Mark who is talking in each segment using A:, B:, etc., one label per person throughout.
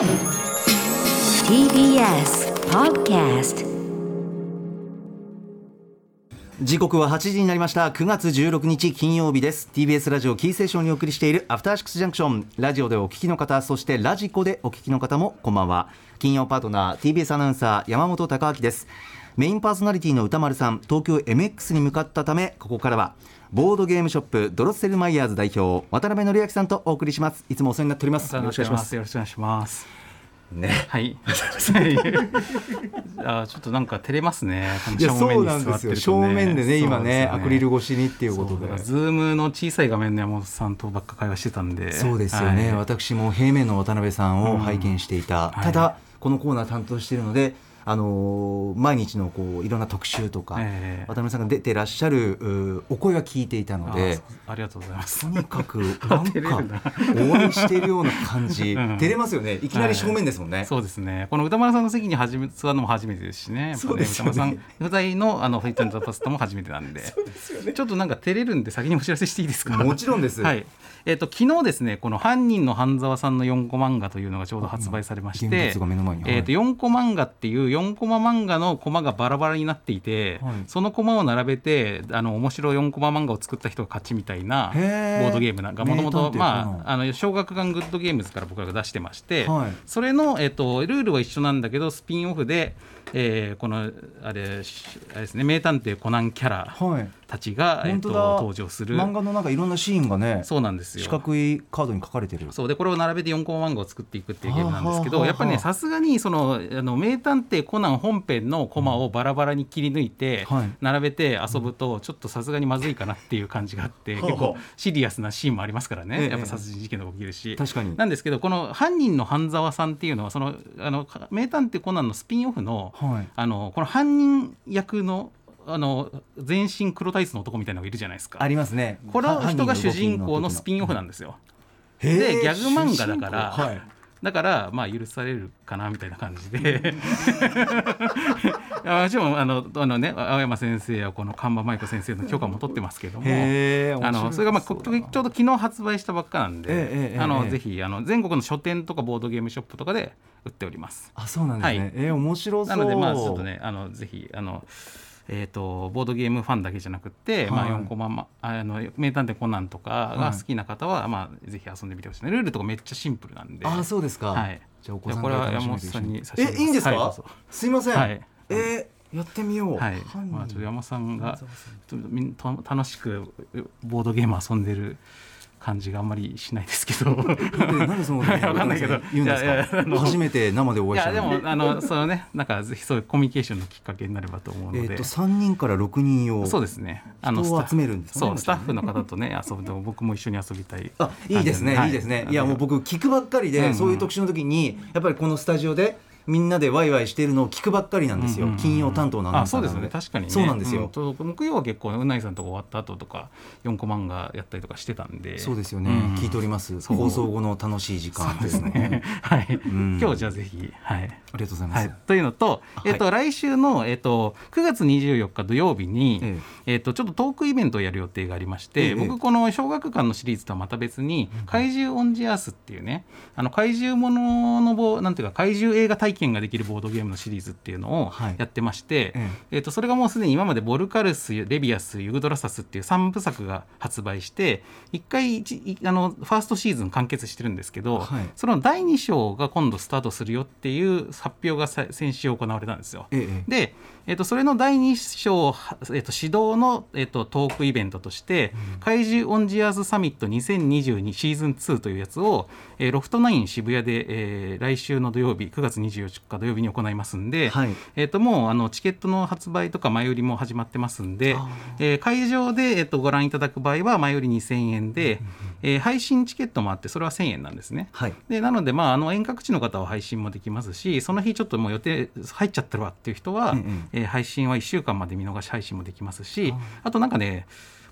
A: TBS Podcast
B: 時刻は8時になりました。9月16日金曜日です。TBS ラジオキーセーションにお送りしているアフターシックスジャンクション。ラジオでお聞きの方そしてラジコでお聞きの方もこんばんは。金曜パートナー TBS アナウンサー山本貴明です。メインパーソナリティの歌丸さん東京 MX に向かったためここからはボードゲームショップドロッセルマイヤーズ代表渡辺則明さんとお送りします。いつもお世話になっております。よろしくお願いします。
C: よろしくお願いします。
B: ね。
C: はい。あ、ちょっとなんか照れますね。正面に座ってると
B: 正面でね今ね
C: そうです
B: アクリル越しにっていうことで。
C: ズームの小さい画面の山本さんとばっか会話してたんで。
B: そうですよね、
C: はい。
B: 私も平面の渡辺さんを拝見していた、
C: はい。
B: ただこのコーナー担当しているのであのー毎日のこういろんな特集とか、
C: ええ
B: 渡辺さんが出てらっしゃるうお声は聞いていたの
C: あ
B: で
C: ありがとうございます
B: と。にかく なんかお会いしているような感じ、
C: うん
B: 照れますよねいきなり正面ですもんね、
C: そうですね。この歌丸さんの席に初め座るのも初めてですしね。ね歌丸さん不在のあのフィットネスパスタも初めてなんで。ちょっとなんか照れるんで先にお知らせしていいですか？
B: もちろんです
C: はい。えっ、と昨日ですねこの犯人の半沢さんの4コ漫画というのがちょうど発売されまして。
B: 物が目の前に、
C: えー、と4コ漫画っていう4コマ漫画のコマがバラバラになっていて、
B: はい。
C: そのコマを並べてあの面白い4コマ漫画を作った人が勝ちみたいなボ
B: ー
C: ドゲームなんかもともとまああの小学館グッドゲームズから僕らが出してまして、
B: はい。
C: それの、えー、とルールは一緒なんだけどスピンオフで、えーこのあれしあれですね名探偵コナンキャラ
B: はい。
C: たちが、えー、と登場する。
B: 漫画のなんかいろんなシーンがね
C: そうなんですよ。
B: 四角いカードに書かれてる。
C: そう。でこれを並べて4コマ漫画を作っていくっていうゲームなんですけどやっぱりねさすがにそのあの名探偵コナン本編のコマをバラバラに切り抜いて
B: はい。
C: 並べて遊ぶとちょっとさすがにまずいかなっていう感じがあって
B: はあ
C: 結構シリアスなシーンもありますから
B: ええ。
C: ねやっぱ殺人事件とか起きるし。
B: 確かに。
C: なんですけどこの犯人の半沢さんっていうのはそのあの名探偵コナンのスピンオフの
B: はい。
C: あのこの犯人役のあの全身黒タイツの男みたいなのがいるじゃないですか。
B: あ。りますね。
C: この人が主人公のスピンオフなんですよ。でギャグ漫画だから
B: はい
C: だからまあ許されるかなみたいな感じで。もちろんあのあのね青山先生やこの神場舞子先生の許可も取ってますけども。あのそれがまあこちょうど昨日発売したばっかなんで、
B: ええええ
C: あの
B: ええ
C: ぜひあの全国の書店とかボードゲームショップとかで売っております。
B: あそうなんですね、
C: はい。
B: えー面白そう。
C: なのでまあちょっとねあのぜひあのえー、とボードゲームファンだけじゃなくって、まあ、
B: はい
C: 4コマ、まあの名探偵コナンとかが好きな方は、まあ、ぜひ遊んでみてほしいね。ルールとかめっちゃシンプルなんで。
B: あそうですか、
C: はい。
B: じゃあお子さんから
C: 山本さん
B: に
C: に差し
B: えいいんですか、
C: はい
B: すいません、
C: はい。
B: えーやってみよう。
C: はい。まあ、ちょっと山本さんがとみんた楽しくボードゲーム遊んでる感じがあんまりしないですけど。
B: でなんでその
C: はいわかんないけど。
B: 言うんですか？
C: いやいやあの
B: 初めて生でお
C: いやで
B: 会いしたのに。
C: もあのそのねなんかぜひそういうコミュニケーションのきっかけになればと思うので、
B: えっ、と三人から六人を
C: そうですね。
B: 人を
C: スタッフ。
B: 集めるんですね
C: そう、スタッフの方とね、遊ぶと、僕も一緒に遊びたい。
B: あいいですね、、
C: はい。
B: いですね。い。やもう僕聞くばっかりで、そういう特集の時にやっぱりこのスタジオでみんなでワイワイしてるのを聞くばっかりなんですよ、
C: うんうんうん。
B: 金曜担当のアナウ
C: あ、
B: ンサーなの
C: そうですね。確かにね。
B: そうなんですよ、
C: ん。と木曜は結構、うないさんとか終わった後とか、四コマンガやったりとかしてたんで。
B: そうですよね、
C: うん。
B: 聞いております。放送後の楽しい時間
C: そうですね。はい。
B: ん。
C: 今日じゃあぜひ、はい。
B: ありがとうございます、
C: はい、というのと、えっと来週の、えっと、9月24日土曜日に、
B: え
C: え。っと、ちょっとトークイベントをやる予定がありまして、
B: ええ。
C: 僕この小学館のシリーズとはまた別に「怪獣オンジアース」っていうねあの怪獣もののボなんていうか怪獣映画体験ができるボードゲームのシリーズっていうのを
B: はい。
C: やってまして、
B: え
C: え。っとそれがもうすでに今まで「ボルカルス」「レビアス」「ユグドラサス」っていう3部作が発売して1回あのファーストシーズン完結してるんですけど、
B: はい。
C: その第2章が今度スタートするよっていう発表がさ先週行われたんですよ。
B: ええ。
C: で、えっとそれの第2章、えっと指導の、えっとトークイベントとして「怪獣オンジアーズサミット2022シーズン2」というやつを、えーロフトナイン渋谷で、えー来週の土曜日9月24日土曜日に行いますんで、
B: はい。
C: えっともうあのチケットの発売とか前売りも始まってますんで
B: あ、
C: えー会場で、えっとご覧いただく場合は前売り2000円で、えー配信チケットもあってそれは1000円なんですね。
B: はい。
C: でなので、まあ、あの遠隔地の方は配信もできますしその日ちょっともう予定入っちゃってるわっていう人は、
B: うんうん。
C: えー配信は1週間まで見逃し配信もできますしあとなんかね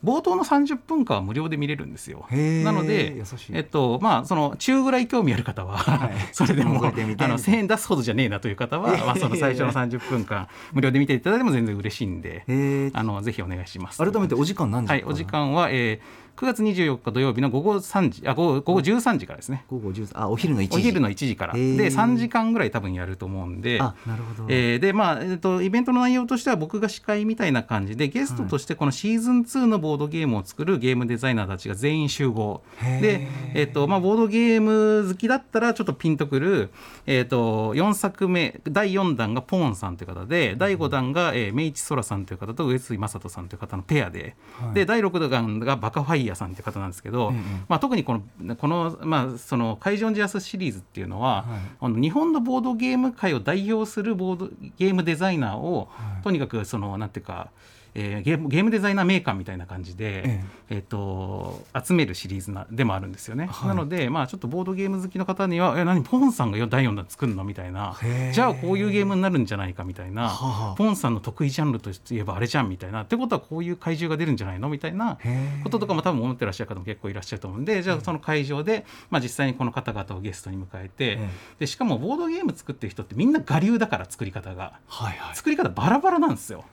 C: 冒頭の30分間は無料で見れるんですよ。なのでえっとまあ、その中ぐらい興味ある方は、
B: はい。
C: それでもあの1000円出すほどじゃねえなという方は、まあ、その最初の30分間無料で見ていただいても全然嬉しいんであのぜひお願いします。
B: 改めてお時間何時
C: はい、お時間は、えー9月24日土曜日の午後3時あ午後午後13時からですね。
B: 午後10あお昼の1時。
C: お昼の1時から。で3時間ぐらい多分やると思うんで
B: あなるほど、
C: えーでまあえー、とイベントの内容としては僕が司会みたいな感じでゲストとしてこのシーズン2のボードゲームを作るゲームデザイナーたちが全員集合。で、えーとまあ、ボードゲーム好きだったらちょっとピンとくる、えー、と4作目第4弾がポーンさんという方で第5弾が、えー、明智空さんという方と上杉正人さんという方のペアで,、で第6弾がバカファイヤーさんという方なんですけど、まあ、特にこのこの,、まあ、その会場ジアスシリーズっていうのは、あの日本のボードゲーム界を代表するボードゲームデザイナーを、とにかくそのなんていうか、えーゲームゲームデザイナーメーカーみたいな感じで、
B: え
C: え。っと集めるシリーズなでもあるんですよね、
B: はい。
C: なので、まあ、ちょっとボードゲーム好きの方には「え何ポンさんが第4弾作るの?」みたいな。じゃあこういうゲームになるんじゃないかみたいな、
B: はあ
C: ポンさんの得意ジャンルといえばあれじゃんみたいな。ってことはこういう怪獣が出るんじゃないのみたいな。こととかも多分思ってらっしゃる方も結構いらっしゃると思うんでじゃあその会場で、まあ、実際にこの方々をゲストに迎えて、
B: え
C: でしかもボードゲーム作ってる人ってみんな我流だから作り方が。
B: はいはい。
C: 作り方バラバラなんですよ。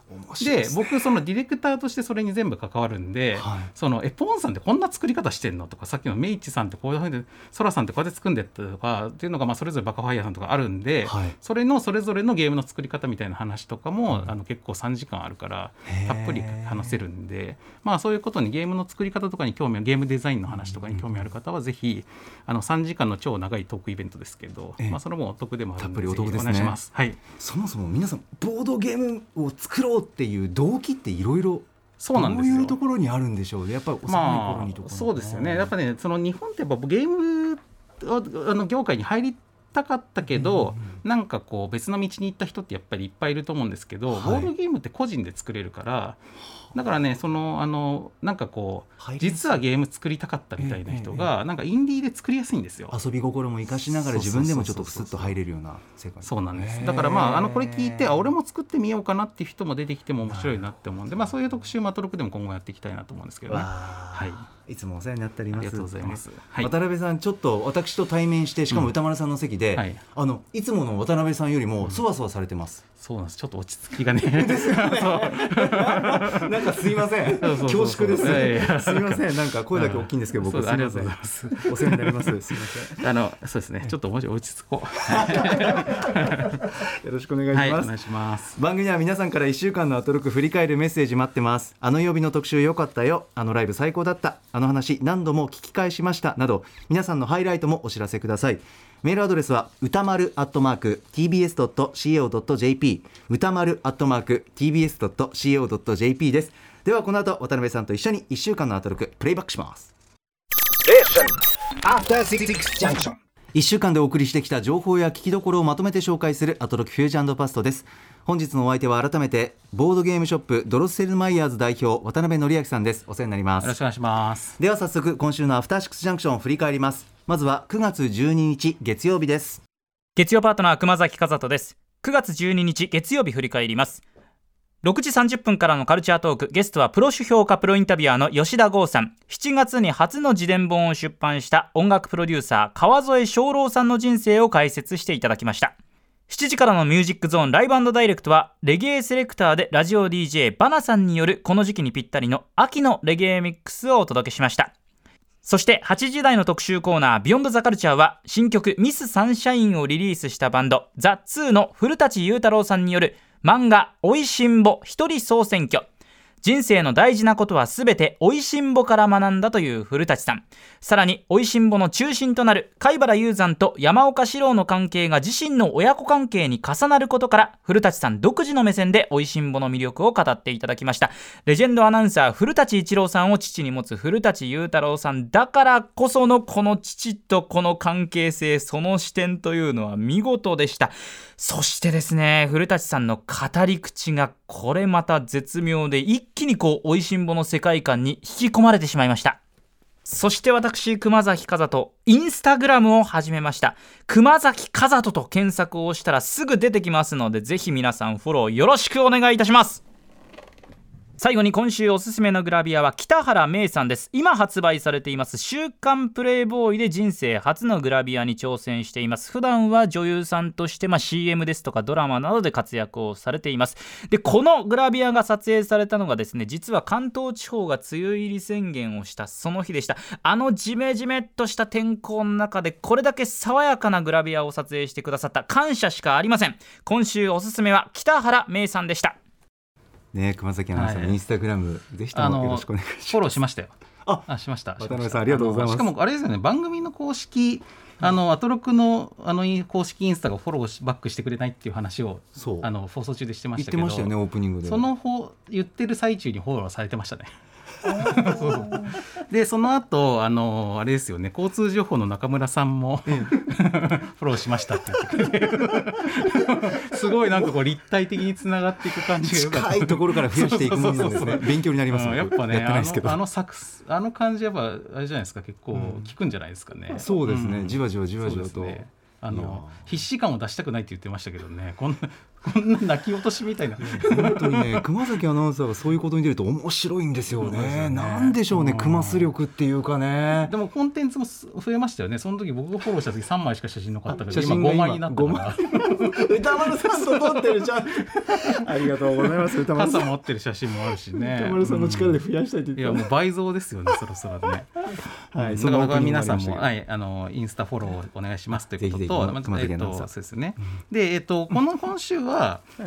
C: で
B: ね。
C: 僕そのディレクターとしてそれに全部関わるんで、
B: はい。
C: そのえポンさんってこんな作り方してんの？とかさっきのメイチさんってこういうふうにソラさんってこうやって作んでったとかっていうのがまあそれぞれバカファイヤーさんとかあるんで、
B: はい。
C: それのそれぞれのゲームの作り方みたいな話とかも、あの結構3時間あるからたっぷり話せるんでまあそういうことにゲームの作り方とかに興味あるゲームデザインの話とかに興味ある方はぜひあの3時間の超長いトークイベントですけど、
B: ええ。
C: まあそれもお得でもあるんで
B: たっぷりお得で
C: お願いします。はい。
B: そもそも皆さんボードゲームを作ろうっていう動機っていろいろ
C: そうなんですよ。
B: どういうところにあるんでしょうね。やっぱり幼い頃にとか、
C: まあ、そうですよね。やっぱねその日本ってやっぱゲームあの業界に入りたかったけど、なんかこう別の道に行った人ってやっぱりいっぱいいると思うんですけど、
B: はい。
C: ボードゲームって個人で作れるからだからねそのあのなんかこう実はゲーム作りたかったみたいな人が、なんかインディーで作りやすいんですよ。
B: 遊び心も生かしながら自分でもちょっとプスッと入れるような世界。
C: そうなんです。だからまああのこれ聞いてあ俺も作ってみようかなっていう人も出てきても面白いなって思うんで、まあ、そういう特集マトロクでも今後やっていきたいなと思うんですけどね。はい。
B: いつもお世話になっております。
C: ありがとうございます。はい。
B: 渡辺さんちょっと私と対面してしかも歌丸さんの席で、
C: はい。
B: あのいつもの渡辺さんよりもそわそわされてます、
C: そうなんです。ちょっと落ち着きがね。
B: なんかすいません。恐縮です。すいません。なんか声だけ大きいんですけど僕。
C: ありが
B: ません。
C: とうございます。
B: お世話になります。すいませ
C: あのそうですね。ちょっともうちょい落ち着こ
B: ん よろしくお願いうします、
C: はいお願いします。
B: 番組では皆さんから1週間のアトロク振り返るメッセージ待ってます。あの曜日の特集良かったよ。あのライブ最高だった。あの話何度も聞き返しました。など皆さんのハイライトもお知らせくださいメールアドレスは歌丸アットマーク tbs.co.jp 歌丸アットマーク tbs.co.jp です。ではこの後渡辺さんと一緒に1週間のアトロクプレイバックします。
D: After 66 Junction.
B: 1週間でお送りしてきた情報や聞きどころをまとめて紹介するアトロクフュージョンパストです。本日のお相手は改めてボードゲームショップドロッセルマイヤーズ代表渡辺則明さんです。お世話になります。
C: よろしくお願いします。
B: では早速今週のアフターシックスジャンクションを振り返ります。まずは9月12日月曜日です。
E: 月曜パートナー熊崎和人です。9月12日月曜日振り返ります6時30分からのカルチャートーク。ゲストはプロ主評価プロインタビュアーの吉田剛さん。7月に初の自伝本を出版した音楽プロデューサー川添翔郎さんの人生を解説していただきました。7時からのミュージックゾーン Live Direct はレゲエセレクターでラジオ DJ バナさんによるこの時期にぴったりの秋のレゲエミックスをお届けしました。そして8時台の特集コーナー Beyond The Culture は新曲ミスサンシャインをリリースしたバンドザ・ツーの古舘佑太郎さんによる漫画おいしんぼ一人総選挙。人生の大事なことはすべておいしんぼから学んだという古舘さん。さらにおいしんぼの中心となる海原雄山と山岡士郎の関係が自身の親子関係に重なることから古舘さん独自の目線でおいしんぼの魅力を語っていただきました。レジェンドアナウンサー古舘一郎さんを父に持つ古舘雄太郎さんだからこそのこの父とこの関係性その視点というのは見事でした。そしてですね古舘さんの語り口がこれまた絶妙で一気にこう美味しんぼの世界観に引き込まれてしまいました。そして私熊崎風人インスタグラムを始めました。熊崎風人と検索をしたらすぐ出てきますのでぜひ皆さんフォローよろしくお願いいたします。最後に今週おすすめのグラビアは北原芽さんです。今発売されています。週刊プレイボーイで人生初のグラビアに挑戦しています。普段は女優さんとして、まあ、CM ですとかドラマなどで活躍をされています。でこのグラビアが撮影されたのがですね実は関東地方が梅雨入り宣言をしたその日でした。あのジメジメっとした天候の中でこれだけ爽やかなグラビアを撮影してくださった。感謝しかありません。今週おすすめは北原芽さんでした。
B: ね熊崎アナウンサー、
C: はい。
B: インスタグラムぜひともよろしくお願いします。
C: フォローしましたよ。
B: あ
C: しました。
B: 渡辺さんありがとうございます。
C: しかもあれですよね番組の公式あのアトロクのあの公式インスタがフォローしバックしてくれないっていう話を
B: そう。
C: あの放送中でしてま
B: 言
C: しけど
B: ったてましたよねオープニングで。
C: その方言ってる最中にフォローされてましたね。でその後あのあれですよね交通情報の中村さんも、フォローしましたって言ってくれてすごいなんかこう立体的につながっていく感じが。
B: 近いところから増やしていくものなんですね。勉強になります
C: うんやっぱね
B: やってないですけど。
C: あのあの作あの感じやっぱあれじゃないですか結構効くんじゃないですかね、
B: そうですね。
C: ん。
B: じわじわじわじわと。
C: あの必死感を出したくないって言ってましたけどね。こんなこんな泣き落としみたいな。
B: 本当にね熊崎アナウンサーがそういうことに出ると面白いんですよ
C: そうですよ
B: ね。
C: ね
B: なんでしょうね
C: うん。
B: 熊ス力っていうかね。
C: でもコンテンツもす増えましたよね。その時僕がフォローした時3枚しか写真残ったけど
B: 写
C: 今5
B: 真が今
C: 枚になったから。
B: 歌丸さんと撮ってるじゃん。ありがとうございます。歌丸さん
C: 傘持ってる写真もあるしね。
B: 歌丸さんの力で増やしたいって
C: い
B: 言って
C: やもう倍増ですよねそろそろね。
B: はい
C: だから皆さんも、はい、あのインスタフォローお願いしますということと、っと、そうですね。で、えっと、この今週は、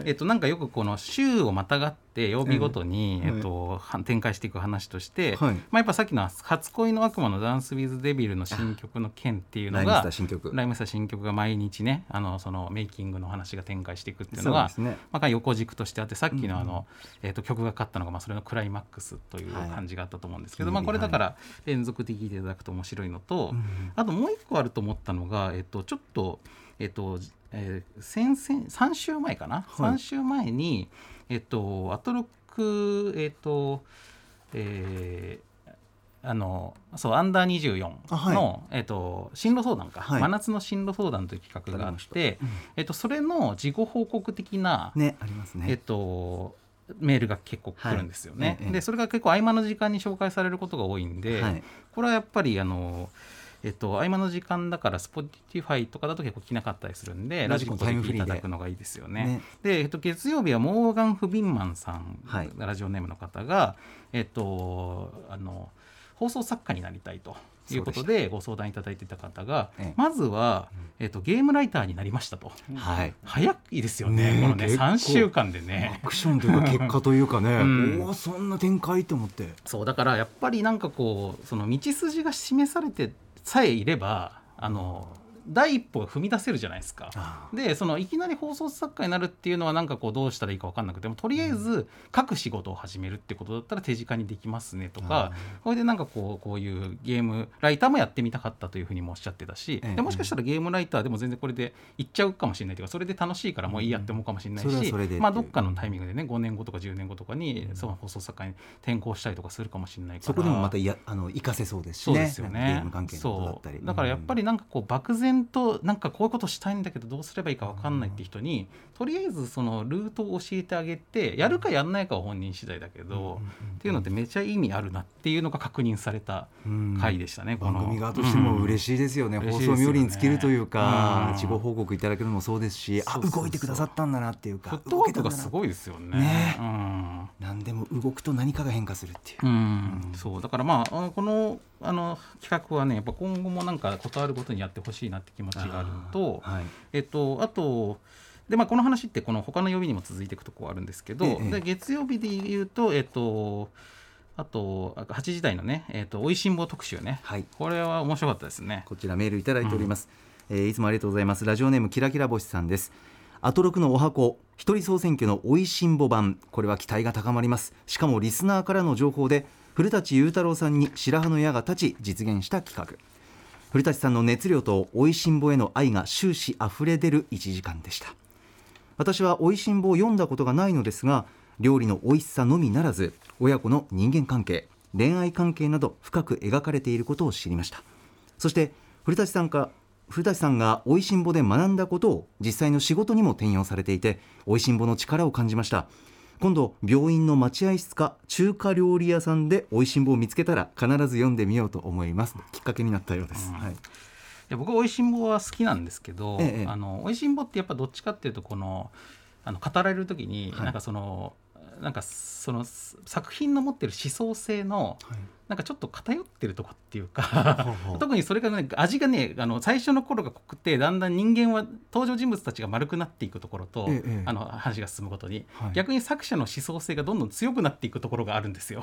C: えっと、なんかよくこの週をまたがって曜日ごとに、
B: うん。
C: えっと、は展開していく話として、
B: はい。
C: まあ、やっぱさっきの初恋の悪魔のダンスウィズデビルの新曲の件っていうのが
B: ー新曲。
C: ライムスター新曲が毎日ねあのそのメイキングの話が展開していくっていうのがまあ、横軸としてあってさっきのあの、えー、と曲がかかったのが、まあ、それのクライマックスという
B: はい。
C: 感じがあったと思うんですけど、
B: はい
C: まあ、これだから連続的にいただくと面白いのと、あともう一個あると思ったのが、えっとちょっと,、えっとえー先々3週前かな、
B: はい。
C: 3週前に、えっとアトロック、えっとえーあのそうアンダー24
B: あはい。
C: の、えっと進路相談か、
B: はい。
C: 真夏の進路相談という企画があって、えっと、それの事後報告的な、
B: ねあります
C: えっ
B: ね
C: と、メールが結構来るんですよね。でそれが結構合間の時間に紹介されることが多いんで、
B: はい。
C: これはやっぱりあの、えっと、合間の時間だから Spotify とかだと結構聞けなかったりするんでラ
B: ラジコ
C: で。聞いていただくのがいいですよね。
B: ね。
C: で、えっと、月曜日はモーガン・フビンマンさん、
B: はい。
C: ラジオネームの方が、えっと、あの放送作家になりたいということでご相談いただいていた方が、
B: ええ。
C: まずは、えっと、ゲームライターになりましたと。
B: はい。
C: 早いですよね、このね
B: 結構
C: 3週間でね。
B: アクションというか結果というかね、
C: うん。
B: おおそんな展開と思って。
C: そうだからやっぱりなんかこうその道筋が示されてさえいればあの第一歩が踏み出せるじゃないですか。
B: あ
C: でそのいきなり放送作家になるっていうのはなんかこうどうしたらいいか分かんなくてもとりあえず書く仕事を始めるってことだったら手近にできますねとかそれでなんかこうこういうゲームライターもやってみたかったというふうにもおっしゃってたし
B: ええ。
C: でもしかしたらゲームライターでも全然これでいっちゃうかもしれないというかそれで楽しいからもういいやって思うかもしれないしまあどっかのタイミングでね5年後とか10年後とかにその放送作家に転校したりとかするかもしれないから。
B: そこでもまたいやあの活かせそうですし
C: そう
B: ね
C: ですよね。
B: ゲーム関係のことだったり。
C: そう。だからやっぱりなんかこう漠然となんかこういうことしたいんだけどどうすればいいか分かんないって人にとりあえずそのルートを教えてあげてやるかやんないかは本人次第だけどっていうのってめちゃ意味あるなっていうのが確認された
B: うん。
C: 回でしたね。
B: 番組側としても嬉しいですよね、放送冥利に尽きるというか、
C: うん。
B: 自己報告いただけるのもそうですしあ動いてくださったんだなっていうか
C: フットワークがす
B: い
C: ごいですよね。
B: ね
C: うん。
B: 何でも動くと何かが変化するっていう、
C: うん、そう。だからまあこのあの企画はねやっぱ今後もなんかことあるごとにやってほしいなって気持ちがあるのと
B: はい。
C: えっと、あとで、まあ、この話ってこの他の曜日にも続いていくところあるんですけど、
B: ええ
C: で月曜日で言うと、えっと、あとあ8時台のね「えっと、おいしんぼ特集ね」
B: はい。
C: これは面白かったですね。
B: こちらメールいただいております、えーいつもありがとうございます。ラジオネームキラキラ星さんです。アトロクのお箱一人総選挙のおいしんぼ版。これは期待が高まります。しかもリスナーからの情報で古舘雄太郎さんに白羽の矢が立ち実現した企画。古舘さんの熱量とおいしんぼへの愛が終始あふれ出る1時間でした。私はおいしんぼを読んだことがないのですが料理の美味しさのみならず親子の人間関係恋愛関係など深く描かれていることを知りました。そして古舘さんか古舘さんがおいしんぼで学んだことを実際の仕事にも転用されていておいしんぼの力を感じました。今度病院の待合室か中華料理屋さんで美味しんぼを見つけたら必ず読んでみようと思います。きっかけになったようです、はい、
C: いや僕おいしんぼは好きなんですけど、
B: ええ。
C: あのおいしんぼってやっぱどっちかっていうとこのあの語られる時に、
B: はい。
C: なんかそのなんかその作品の持ってる思想性のなんかちょっと偏ってるとこっていうか 特にそれがね味がねあの最初の頃が濃くてだんだん人間は登場人物たちが丸くなっていくところと、
B: ええ
C: あの話が進むごとに、
B: はい。
C: 逆に作者の思想性がどんどん強くなっていくところがあるんですよ。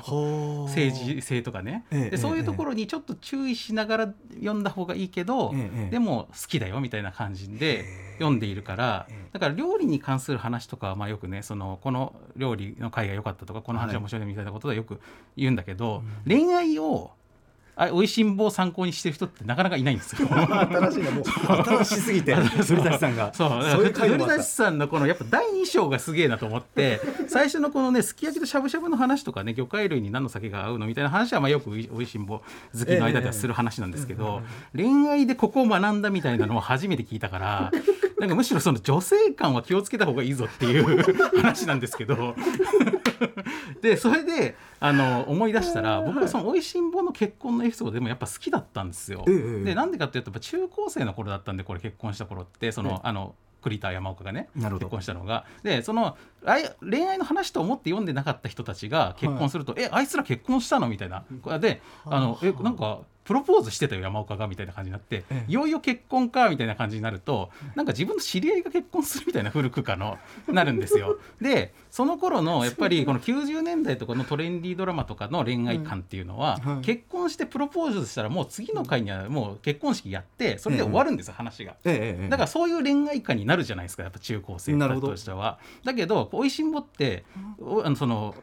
C: 政治性とかね、
B: ええ
C: でそういうところにちょっと注意しながら読んだ方がいいけど、
B: ええ
C: でも好きだよみたいな感じで読んでいるから、だから料理に関する話とかはまあよくねそのこの料理の回が良かったとかこの話が面白いみたいなことはよく言うんだけど、恋愛をあ美味しんぼを参考にしてる人ってなかなかいないんですよ。
B: 新しいなもう。新しすぎて。古舘さんが
C: そう。古舘さんのこのやっぱ第2章がすげえなと思って 最初のこのねすき焼きとしゃぶしゃぶの話とかね魚介類に何の酒が合うのみたいな話はまあよくおいおいしんぼ好きの間ではする話なんですけど、恋愛でここを学んだみたいなのを初めて聞いたからなんかむしろその女性感は気をつけた方がいいぞっていう話なんですけど。でそれであの思い出したら僕はそのおいしんぼの結婚のエピソードでもやっぱ好きだったんですよ。
B: ええ
C: でなんでかっていうとやっぱ中高生の頃だったんでこれ結婚した頃ってその、
B: ええ
C: あの栗田山岡がね結婚したのが。でその恋愛の話と思って読んでなかった人たちが結婚すると「えあいつら結婚したの?」みたいな。であのえなんかプロポーズしてたよ山岡がみたいな感じになって、
B: ええ。
C: いよいよ結婚かみたいな感じになるとなんか自分の知り合いが結婚するみたいな古くかのなるんですよ。でその頃のやっぱりこの90年代とかのトレンディードラマとかの恋愛観っていうのは、
B: うんはい。
C: 結婚してプロポーズしたらもう次の回にはもう結婚式やってそれで終わるんですよ、話が。
B: ええええ
C: だからそういう恋愛観になるじゃないですかやっぱ中高生としては。だけどおいしんぼっておあのその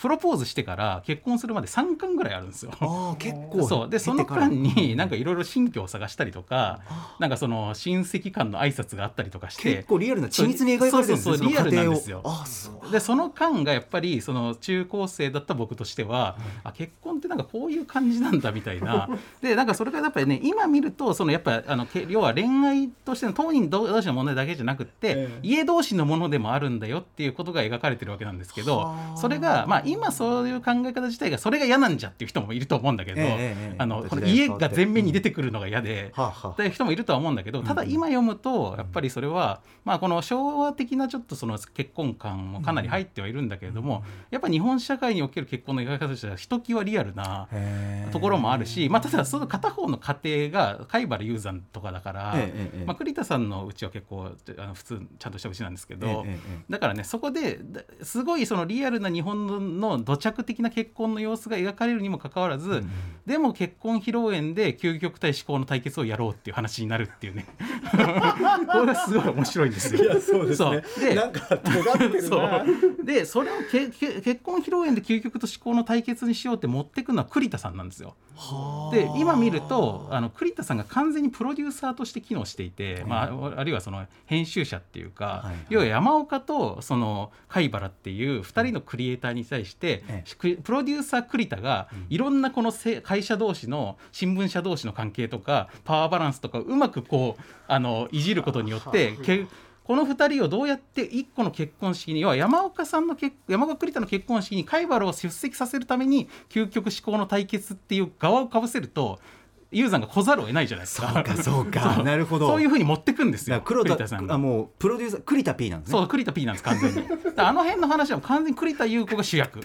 C: プロポーズしてから結婚するまで3巻ぐらいあるんですよ。
B: ああ結構
C: そう。でその間になんかいろいろ新居を探したりとかなんかその親戚間の挨拶があったりとかして
B: 結構リアルな緻密に描かれてるんですね
C: そうそうそうリアルなんですよ。
B: そ
C: でその間がやっぱりその中高生だった僕としては、あ結婚ってなんかこういう感じなんだみたいな。でなんかそれがやっぱりね今見るとそのやっぱあのけ要は恋愛としての当人同士の問題だけじゃなくって、
B: ええ。
C: 家同士のものでもあるんだよっていうことが描かれてるわけなんですけど
B: はあ。
C: それがまあ今そういう考え方自体がそれが嫌なんじゃっていう人もいると思うんだけど、あのこの家が前面に出てくるのが嫌で。っていう人もいるとは思うんだけどただ今読むとやっぱりそれは、まあ、この昭和的なちょっとその結婚観もかなり入ってはいるんだけれども、やっぱ日本社会における結婚の描き方としてはひときわリアルなところもあるし、まあ、ただその片方の家庭が貝原雄山とかだから、まあ、栗田さんのうちは結構あの普通ちゃんとしたうちなんですけど。だからねそこでだすごいそのリアルな日本の土着的な結婚の様子が描かれるにもかかわらず、
B: ん
C: でも結婚披露宴で究極対思考の対決をやろうっていう話になるっていうね。これがすごい面白いんですよ。
B: そうですね。
C: で
B: なんか尖ってる
C: そ
B: な
C: う。でそれをけけ結婚披露宴で究極と思考の対決にしようって持ってくのは栗田さんなんですよ。
B: はあ。
C: で今見るとあの栗田さんが完全にプロデューサーとして機能していて、まあ、あるいはその編集者っていうか、
B: はいはい。
C: 要は山岡とその貝原っていう2人のクリエイターに対して、
B: え
C: くプロデューサー栗田がいろんなこのせ会社同士の新聞社同士の関係とかパワーバランスとかうまくこうあのいじることによってけこの2人をどうやって一個の結婚式に要は山岡さんの結山岡栗田の結婚式に貝原を出席させるために究極思考の対決っていう側をかぶせるとユーザーが来ざるを得ないじゃないですか。
B: そうかそうかなるほど
C: そういうふうに持ってくんですよ
B: 黒田
C: さんが
B: あ。もうプロデューサー栗田 P なんですね
C: そう栗田 P なんです完全に。あの辺の話は完全に栗田優子が主役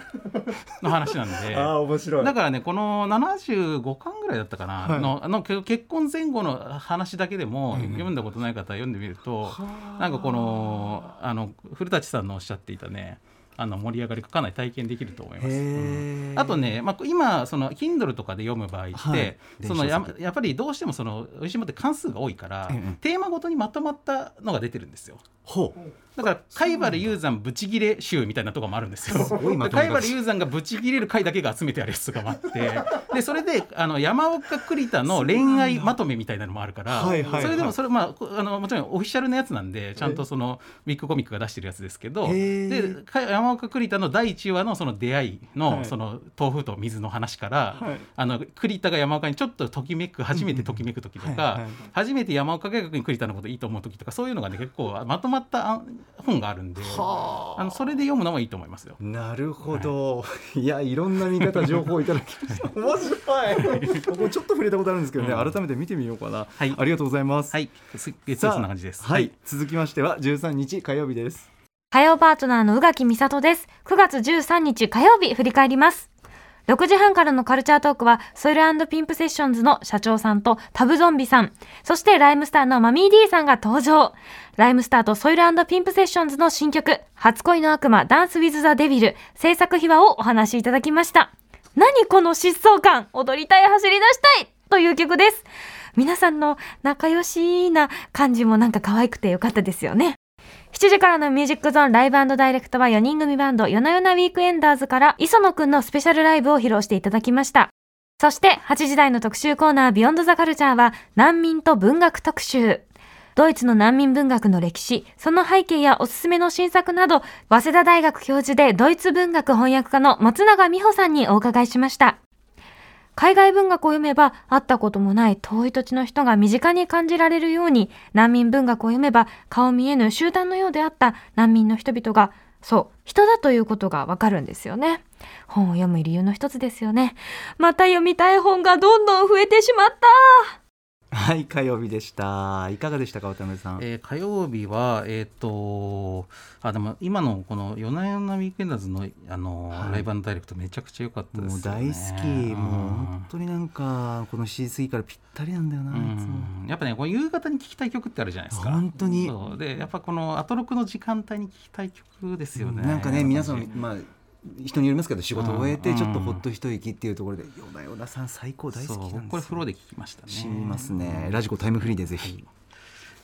C: の話なんで。
B: ああ面白い
C: だからねこの75巻ぐらいだったかな、
B: はい
C: のあのけ結婚前後の話だけでも、読んだことない方は読んでみるとなんかこのあの古舘さんのおっしゃっていたねあの盛り上がりがかなり体験できると思います。
B: へえ
C: あとね、まあ、今その Kindle とかで読む場合って、
B: はい。
C: そのややっぱりどうしてもそのおいしいものって関数が多いから、
B: ええ
C: テーマごとにまとまったのが出てるんですよ。
B: ほう。
C: だから貝原雄山ブチギレ集みたいなとこもあるんですよ。貝原雄山がブチギレる回だけが集めてあるやつとかもあって。でそれであの山岡栗田の恋愛まとめみたいなのもあるから
B: はいはいはい。
C: それでもそれまあこあのもちろんオフィシャルなやつなんでちゃんとそのビッグコミックが出してるやつですけどでか山岡栗田の第1話のその出会い
B: はい。
C: のその豆腐と水の話から、
B: はい。
C: あの栗田が山岡にちょっとときめく初めてときめく時とか初めて山岡大学に栗田のこといいと思う時とかそういうのがね結構まとままったあ本があるんで
B: はあ。
C: あのそれで読むのもいいと思いますよ。
B: なるほど、い、やいろんな見方情報をいただきました。面白い。ここちょっと触れたことあるんですけどね、
C: うん
B: 改めて見てみようかな、
C: はい。
B: ありがとうございます、
C: はい、す月曜
B: さあ
C: そんな感じです。
B: はい、続きましては13日火曜日です。
D: 火曜パートナーの宇垣美里です。9月13日火曜日振り返ります。6時半からのカルチャートークは、ソイルピンプセッションズの社長さんとタブゾンビさん、そしてライムスターのマミー D さんが登場。ライムスターとソイルピンプセッションズの新曲、初恋の悪魔ダンスウィズザデビル制作秘話をお話しいただきました。何この疾走感踊りたい走り出したいという曲です。皆さんの仲良しな感じもなんか可愛くてよかったですよね。7時からのミュージックゾーンライブダイレクトは4人組バンド夜な夜なウィークエンダーズから磯野くんのスペシャルライブを披露していただきました。そして8時台の特集コーナービヨンドザカルチャーは難民と文学特集。ドイツの難民文学の歴史、その背景やおすすめの新作など、早稲田大学教授でドイツ文学翻訳家の松永美穂さんにお伺いしました。海外文学を読めば会ったこともない遠い土地の人が身近に感じられるように難民文学を読めば顔見えぬ集団のようであった難民の人々がそう人だということがわかるんですよね。本を読む理由の一つですよね。また読みたい本がどんどん増えてしまった。
B: はい火曜日でした。いかがでしたか渡辺さん、
C: えー火曜日は、えっ、と、あ、でも今のこの夜な夜なウィークエンダーズの、あの、
B: はい。
C: ライブダイレクトめちゃくちゃ良かったです
B: もう
C: よね。
B: 大好き、もう本当になんかこの7時過ぎからぴったりなんだよな、
C: うん。やっぱね、この夕方に聴きたい曲ってあるじゃないですか。
B: 本当に。
C: で、やっぱこのアトロクの時間帯に聴きたい曲ですよね。
B: なんかね皆さん
C: 私
B: まあ人によりますけど仕事を終えて
C: うん
B: ちょっとほっと一息っていうところで「よなよなさん最高大好きなんですよ」
C: これ風呂で聴きましたね。
B: しみますね。ラジコタイムフリーでぜひ、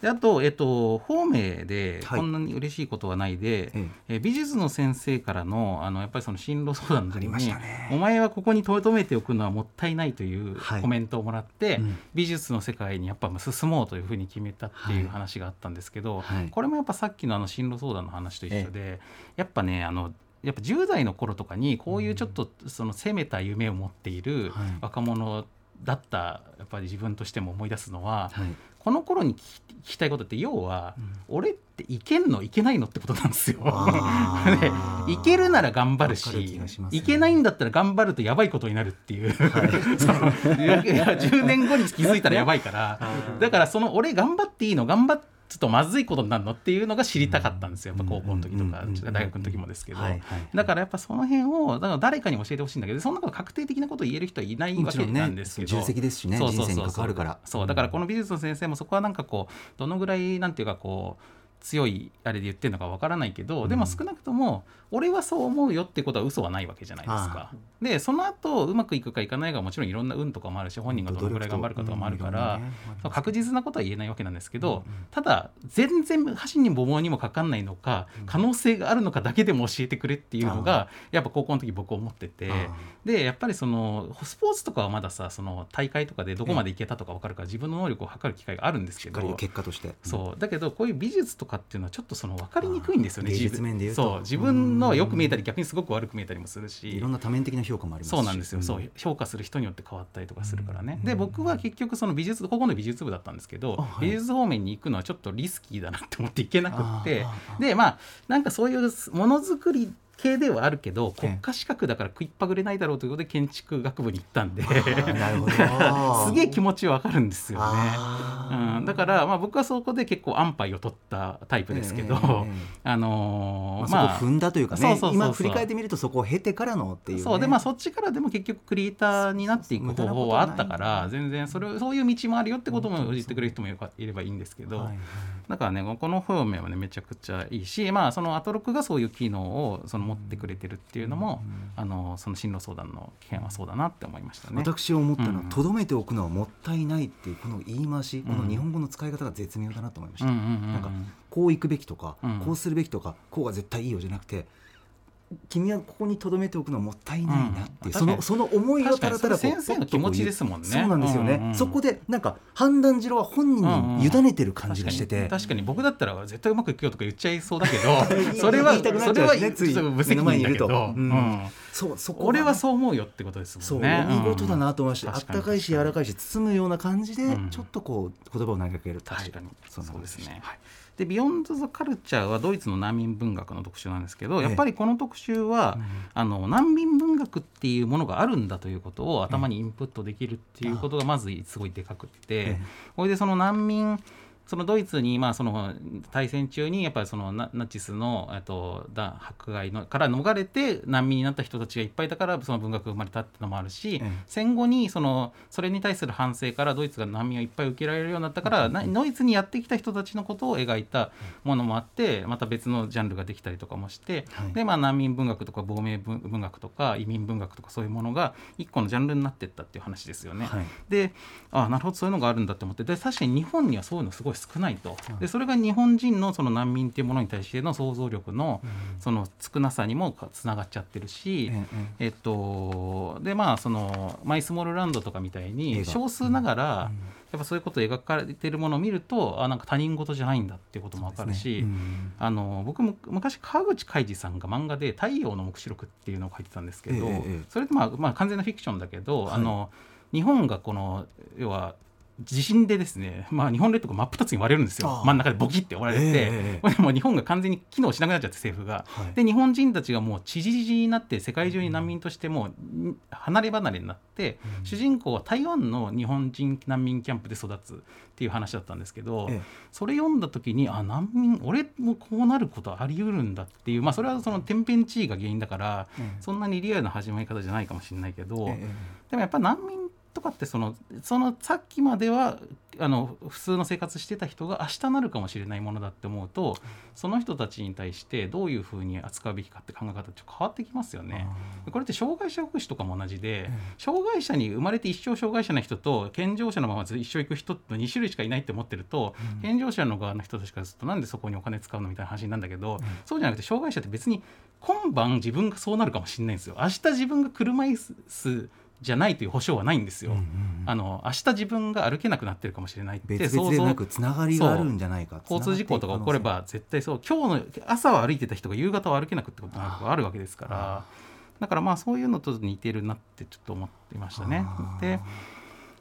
C: であと、えっと、方面で
B: はい。
C: こんなに嬉しいことはないで、
B: え
C: え。美術の先生からのあのやっぱりその進路相談の時
B: ありま
C: に、
B: したね。
C: お前はここに留めておくのはもったいないという
B: はい。
C: コメントをもらって、
B: うん。
C: 美術の世界にやっぱ進もうというふうに決めたっていう話があったんですけど、
B: はい。
C: これもやっぱさっきのあの進路相談の話と一緒で、やっぱねあのやっぱ10代の頃とかにこういうちょっとその攻めた夢を持っている
B: はい。
C: 若者だったやっぱり自分としても思い出すのは、
B: はい。
C: この頃に聞き聞きたいことって要は、俺っていけんの？いけないの？ってことなんですよ。いけるなら頑張るし
B: ね。
C: いけないんだったら頑張るとやばいことになるっていう、そのいやいや10年後に気づいたらやばいから。だからその俺頑張っていいの？頑張っちょっとまずいことになるのっていうのが知りたかったんですよ。やっぱ高校の時とか大学の時もですけど、だからやっぱその辺をだから誰かに教えてほしいんだけどそんなこと確定的なことを言える人はいないわけなんですけど、
B: 重責ですしね
C: そうそうそう
B: 人生に関わるから
C: そうだからこの美術の先生もそこはなん。かこうどのぐらいなんていうかこう強いあれで言ってるのかわからないけど、でも少なくとも俺はそう思うよってことは嘘はないわけじゃないですか。でその後うまくいくかいかないかはもちろんいろんな運とかもあるし本人がどのぐらい頑張るかとかもあるから、そう確実なことは言えないわけなんですけど、ただ全然箸にも棒にもかかんないのか可能性があるのかだけでも教えてくれっていうのがやっぱ高校の時僕思ってて。でやっぱりそのスポーツとかはまださその大会とかでどこまでいけたとか分かるから自分の能力を測る機会があるんですけど。
B: 結果として。
C: そう。だけどこういう美術とかっていうのはちょっとその分かりにくいんですよね自分。
B: 面で言うと。
C: そう自分のはよく見えたり逆にすごく悪く見えたりもするし。
B: いろんな多面的な評価もありますし。
C: そうなんですよ、そう
B: う
C: 評価する人によって変わったりとかするからね、で僕は結局その美術高校の美術部だったんですけど、
B: あはい。
C: 美術方面に行くのはちょっとリスキーだなって思って行けなくって。でまあなんかそういうものづくり系ではあるけど
B: ええ。
C: 国家資格だから食いっぱぐれないだろうということで建築学部に行ったんで。
B: あーなるほど。
C: すげえ気持ちわかるんですよね。うん、だから、まあ、僕はそこで結構安牌を取ったタイプですけど、
B: え
C: あのー
B: まあ、踏んだというかね、今振り返ってみるとそこを経てからのっていう、ね、
C: そう。でまあそっちからでも結局クリエイターになっていく方法はあったから全然それをそういう道もあるよってことも言ってくれる人もいればいいんですけど、
B: はいはい。
C: だからねこの方面はねめちゃくちゃいいしまあそのアトロックがそういう機能をその持ってくれてるっていうのも、あのその進路相談の件はそうだなって思いましたね。
B: 私思ったのは
C: うん
B: とど、めておくのはもったいないっていうこの言い回し、この日本語の使い方が絶妙だなと思いました、
C: うんうんうんうん
B: なんかこう行くべきとか、
C: うん。
B: こうするべきとかこうが絶対いいよじゃなくて君はここにとどめておくのはもったいないなっていう、
C: うん。
B: そのその思いをたらたら
C: 先生の気持ちですもんね。
B: そうなんですよね、
C: うんうん
B: そこでなんか判断汁は本人に委ねてる感じがしてて、
C: 確かに。確かに僕だったら絶対うまくいくよとか言っちゃいそうだけどそれは
B: 言いたくな
C: それは
B: つい
C: 無責任だけ
B: 目の前にいる
C: ど、
B: と。うん。
C: うん。
B: そうそこが
C: 俺はそう思うよってことです
B: そう、
C: もんね。
B: 見事だなと思いまして、
C: うん。
B: あったかいし柔らかいし包むような感じで、
C: うん。
B: ちょっとこう言葉を投げかける
C: 確かに。そうですね。
B: はい
C: で「ビヨンド・ザ・カルチャー」はドイツの難民文学の特集なんですけど
B: ええ。
C: やっぱりこの特集は、あの難民文学っていうものがあるんだということを頭にインプットできるっていうことがまずすごいでかくって、
B: え。
C: これでその難民そのドイツにまあその大戦中にやっぱりそのナナチスのえっとだ迫害のから逃れて難民になった人たちがいっぱいいたからその文学が生まれたっていうのもあるし、
B: ええ
C: 戦後にそのそれに対する反省からドイツが難民をいっぱい受けられるようになったから、なドイツにやってきた人たちのことを描いたものもあってまた別のジャンルができたりとかもして、
B: はい。
C: でまあ、難民文学とか亡命文文学とか移民文学とかそういうものが一個のジャンルになっていったっていう話ですよね。
B: はい。
C: であなるほどそういうのがあるんだって思ってで確かに日本にはそういうのすごい少ないと。でそれが日本人のその難民っていうものに対しての想像力のその少なさにもつながっちゃってるし、
B: ええ
C: えっとでまあそのマイスモールランドとかみたい
B: 映
C: に
B: 画。
C: 少数ながら、やっぱそういうことを描かれてるものを見るとあなんか他人事じゃないんだっていうことも分かるし、
B: うん。
C: あの僕も昔川口海二さんが漫画で「太陽の黙示録」っていうのを書いてたんですけど、
B: ええええ。
C: それってまあ、まあ、完全なフィクションだけど、
B: はい。
C: あの日本がこの要は地震でですね、まあ、日本列島が真っ二つに割れるんですよ。真ん中でボキって割れて、
B: ええええ。
C: これでもう日本が完全に機能しなくなっちゃって政府が。
B: はい
C: で日本人たちがもう知事になって世界中に難民としてもうん離れ離れになって、主人公は台湾の日本人難民キャンプで育つっていう話だったんですけど、
B: ええ。
C: それ読んだ時にあ難民俺もこうなることあり得るんだっていうまあそれはその天変地異が原因だから、
B: うん。
C: そんなにリアルな始まり方じゃないかもしれないけど、
B: ええ。
C: でもやっぱ難民とかってそのそのさっきまではあの普通の生活してた人が明日なるかもしれないものだって思うとその人たちに対してどういうふうに扱うべきかって考え方って変わってきますよね。これって障害者福祉とかも同じで、障害者に生まれて一生障害者の人と健常者のまま一生行く人と2種類しかいないって思ってると、健常者の側の人たちからするとなんでそこにお金使うのみたいな話なんだけど、そうじゃなくて障害者って別に今晩自分がそうなるかもしれないんですよ。明日自分が車椅子じゃないという保証はないんですよ。
B: うんうん
C: あの明日自分が歩けなくなってるかもしれないって
B: 別々でなくつながりがあるんじゃないか。
C: 交通事故とか起これば絶対そう。今日の朝は歩いてた人が夕方は歩けなくってことがあるわけですから。だからまあそういうのと似てるなってちょっと思ってましたね。で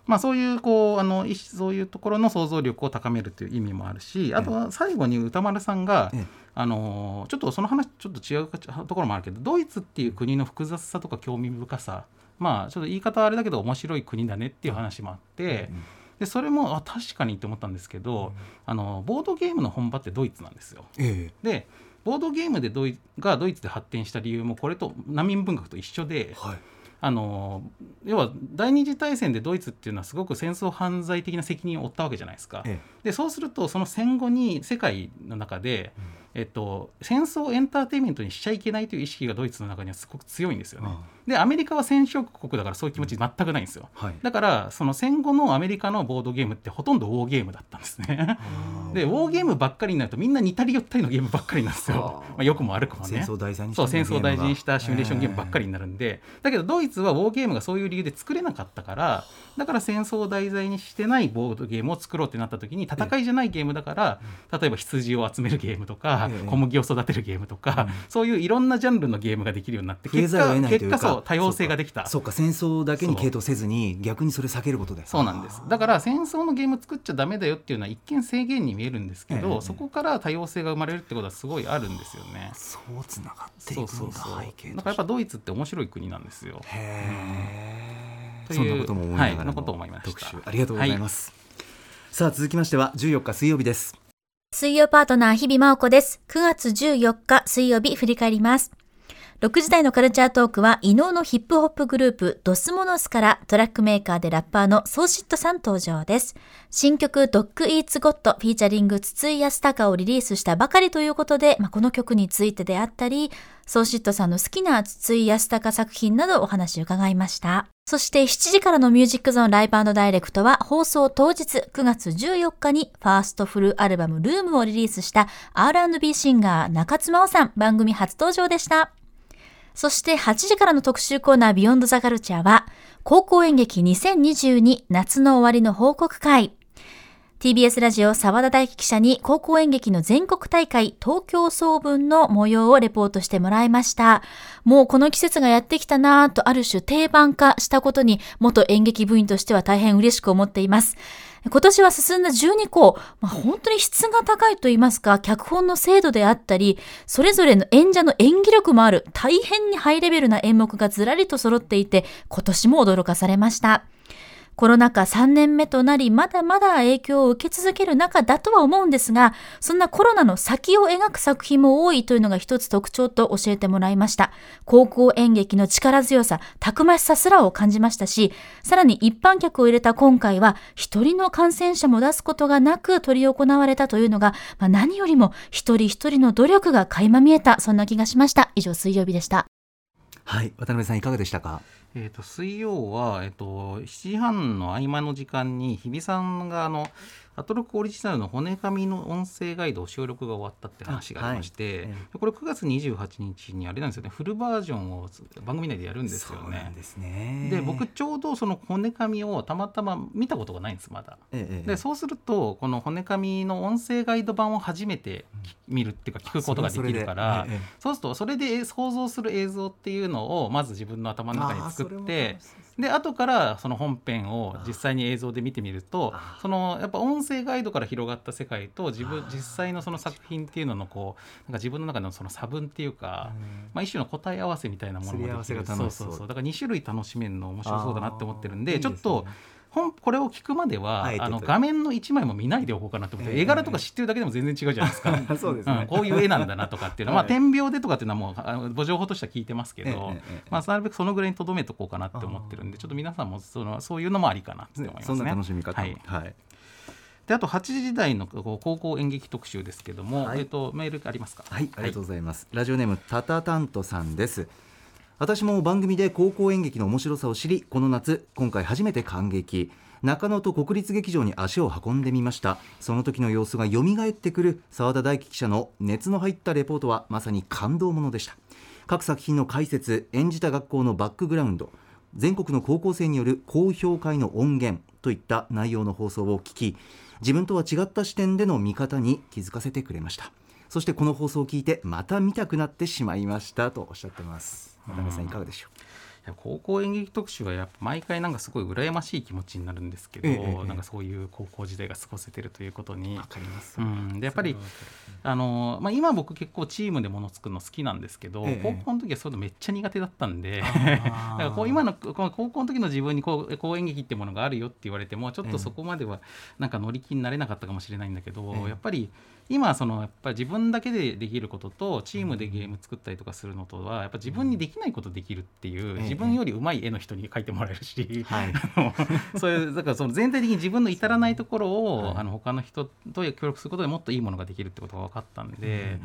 C: まあそういうこうあのそういうところの想像力を高めるという意味もあるしあとは最後に歌丸さんが、
B: ええ。
C: あのちょっとその話ちょっと違うところもあるけどドイツっていう国の複雑さとか興味深さまあちょっと言い方はあれだけど面白い国だねっていう話もあって、でそれもあ確かにって思ったんですけど、あのボードゲームの本場ってドイツなんですよ。
B: ええ。
C: でボードゲームでドイがドイツで発展した理由もこれと難民文学と一緒で
B: はい。
C: あの要は第二次大戦でドイツっていうのはすごく戦争犯罪的な責任を負ったわけじゃないですか。
B: え
C: でそうするとその戦後に世界の中で、えっと、戦争をエンターテインメントにしちゃいけないという意識がドイツの中にはすごく強いんですよね。でアメリカは戦勝国だからそういう気持ち全くないんですよ。
B: はい
C: だからその戦後のアメリカのボードゲームってほとんどウォーゲームだったんですね。でウォーゲームばっかりになるとみんな似たり寄ったりのゲームばっかりなんですよ
B: は。あ
C: まあ、よくも悪くもね。
B: 戦争を題材に
C: そう戦争を大事にしたシミュレーションゲームばっか
B: り
C: りになるんで、だけどドイツはウォーゲームがそういう理由で作れなかったから だから戦争を題材にしてないボードゲームを作ろうってなった時に戦いじゃないゲームだから例えば羊を集めるゲームとか
B: ええ
C: 小麦を育てるゲームとか、そういういろんなジャンルのゲームができるようになって
B: 増えざるを得ないというか。
C: 結果そう多様性ができた。
B: そうか。戦争だけに傾倒せずに逆にそれ避けることで。
C: そうなんです。だから戦争のゲーム作っちゃダメだよっていうのは一見制限に見えるんですけど、
B: ええ。
C: そこから多様性が生まれるってことはすごいあるんですよね。
B: そうつながっていく
C: そ
B: んだ。
C: うそうそう。
B: 背景と
C: だからやっぱドイツって面白い国なんですよ。
B: へえそんなことも思いながらの
C: はいそんなことを思いました。
B: 特集ありがとうございます、さあ続きましては14日水曜日です
F: 水曜パートナー日比麻音子です。9月14日水曜日振り返ります。6時台のカルチャートークは、異能のヒップホップグループ、 Dos Monos からトラックメーカーでラッパーの荘子it さん登場です。新曲、 Dog Eats God、featuring、筒井康隆をリリースしたばかりということで、まあ、この曲についてであったり、荘子it さんの好きな筒井康隆作品などお話を伺いました。そして7時からのミュージックゾーンライブダイレクトは放送当日9月14日にファーストフルアルバム Room をリリースした R&B シンガー中津真央さん番組初登場でした。そして8時からの特集コーナービヨンドザカルチャーは高校演劇2022夏の終わりの報告会。TBS ラジオ沢田大樹記者に高校演劇の全国大会東京総文の模様をレポートしてもらいました。もうこの季節がやってきたなぁとある種定番化したことに元演劇部員としては大変嬉しく思っています。今年は進んだ12校、まあ、本当に質が高いと言いますか、脚本の精度であったり、それぞれの演者の演技力もある、大変にハイレベルな演目がずらりと揃っていて、今年も驚かされました。コロナ禍3年目となり、まだまだ影響を受け続ける中だとは思うんですが、そんなコロナの先を描く作品も多いというのが一つ特徴と教えてもらいました。高校演劇の力強さ、たくましさすらを感じましたし、さらに一般客を入れた今回は、一人の感染者も出すことがなく執り行われたというのが、まあ、何よりも一人一人の努力が垣間見えた、そんな気がしました。以上、水曜日でした。
B: はい渡辺さんいかがでしたか？
C: えー、と水曜は、えー、と7時半の合間の時間に日比さんがあのアトロックオリジナルの骨紙の音声ガイド収録が終わったって話がありまして、
B: はい
C: これ9月28日にあれなんですよね。フルバージョンを番組内でやるんですよね。
B: ですね。
C: で僕ちょうどその骨紙をたまたま見たことがないんですまだ。
B: ええええ。
C: でそうするとこの骨紙の音声ガイド版を初めてき見るっていうか聞くことができるから
B: ええ
C: そうするとそれで想像する映像っていうのをまず自分の頭の中に作ってで後からその本編を実際に映像で見てみるとそのやっぱ音声ガイドから広がった世界と自分実際のその作品っていうののこうなんか自分の中のその差分っていうか、まあ、一種の答え合わせみたいなものもできる。
B: そう
C: そうそう。だから2種類楽しめるの面白そうだなって思ってるんで
B: あー
C: ちょっと本これを聞くまでは
B: あえてと
C: あの画面の1枚も見ないでおこうかなと思って、
B: ええ
C: 絵柄とか知ってるだけでも全然違うじゃないですか。
B: そうですね。
C: ん。こういう絵なんだなとかっていうのは、
B: はい。
C: まあ、点描でとかっていうのはもうあのご情報としては聞いてますけど、まあ、なるべくそのぐらいにとどめとこうかなって思ってるんでちょっと皆さんもそのそういうのもありかなって思いますね。
B: 楽しみ方も。
C: はい。
B: はい。
C: であと8時台のこう高校演劇特集ですけども、
B: はい。
C: えっと、メールありますか？
B: はい、ありがとうございます。ラジオネームタタタントさんです。私も番組で高校演劇の面白さを知り、この夏今回初めて感激。中野と国立劇場に足を運んでみました。その時の様子が蘇ってくる澤田大樹記者の熱の入ったレポートはまさに感動ものでした。各作品の解説演じた学校のバックグラウンド全国の高校生による高評会の音源といった内容の放送を聞き自分とは違った視点での見方に気づかせてくれました。そしてこの放送を聞いてまた見たくなってしまいましたとおっしゃってます。渡辺さんいかがでしょ
C: いや高校演劇特集はやっぱ毎回なんかすごい羨ましい気持ちになるんですけど、
B: ええええ
C: なんかそういう高校時代が過ごせてるということに
B: うわかります。
C: うん、でやっぱりあの、まあ、今僕結構チームでもの作るの好きなんですけど、
B: ええ
C: 高校の時はそういうのめっちゃ苦手だったんで だからこう今の高校の時の自分にこう高演劇ってものがあるよって言われてもちょっとそこまではなんか乗り気になれなかったかもしれないんだけど、
B: ええ。
C: やっぱり今そのやっぱり自分だけでできることとチームでゲーム作ったりとかするのとはやっぱ自分にできないことできるっていう、
B: ええ
C: 自分より上手い絵の人に描いてもらえるし、
B: はい。
C: そういうだからその全体的に自分の至らないところを、
B: はい
C: あの他の人と協力することでもっといいものができるってことが分かったんで、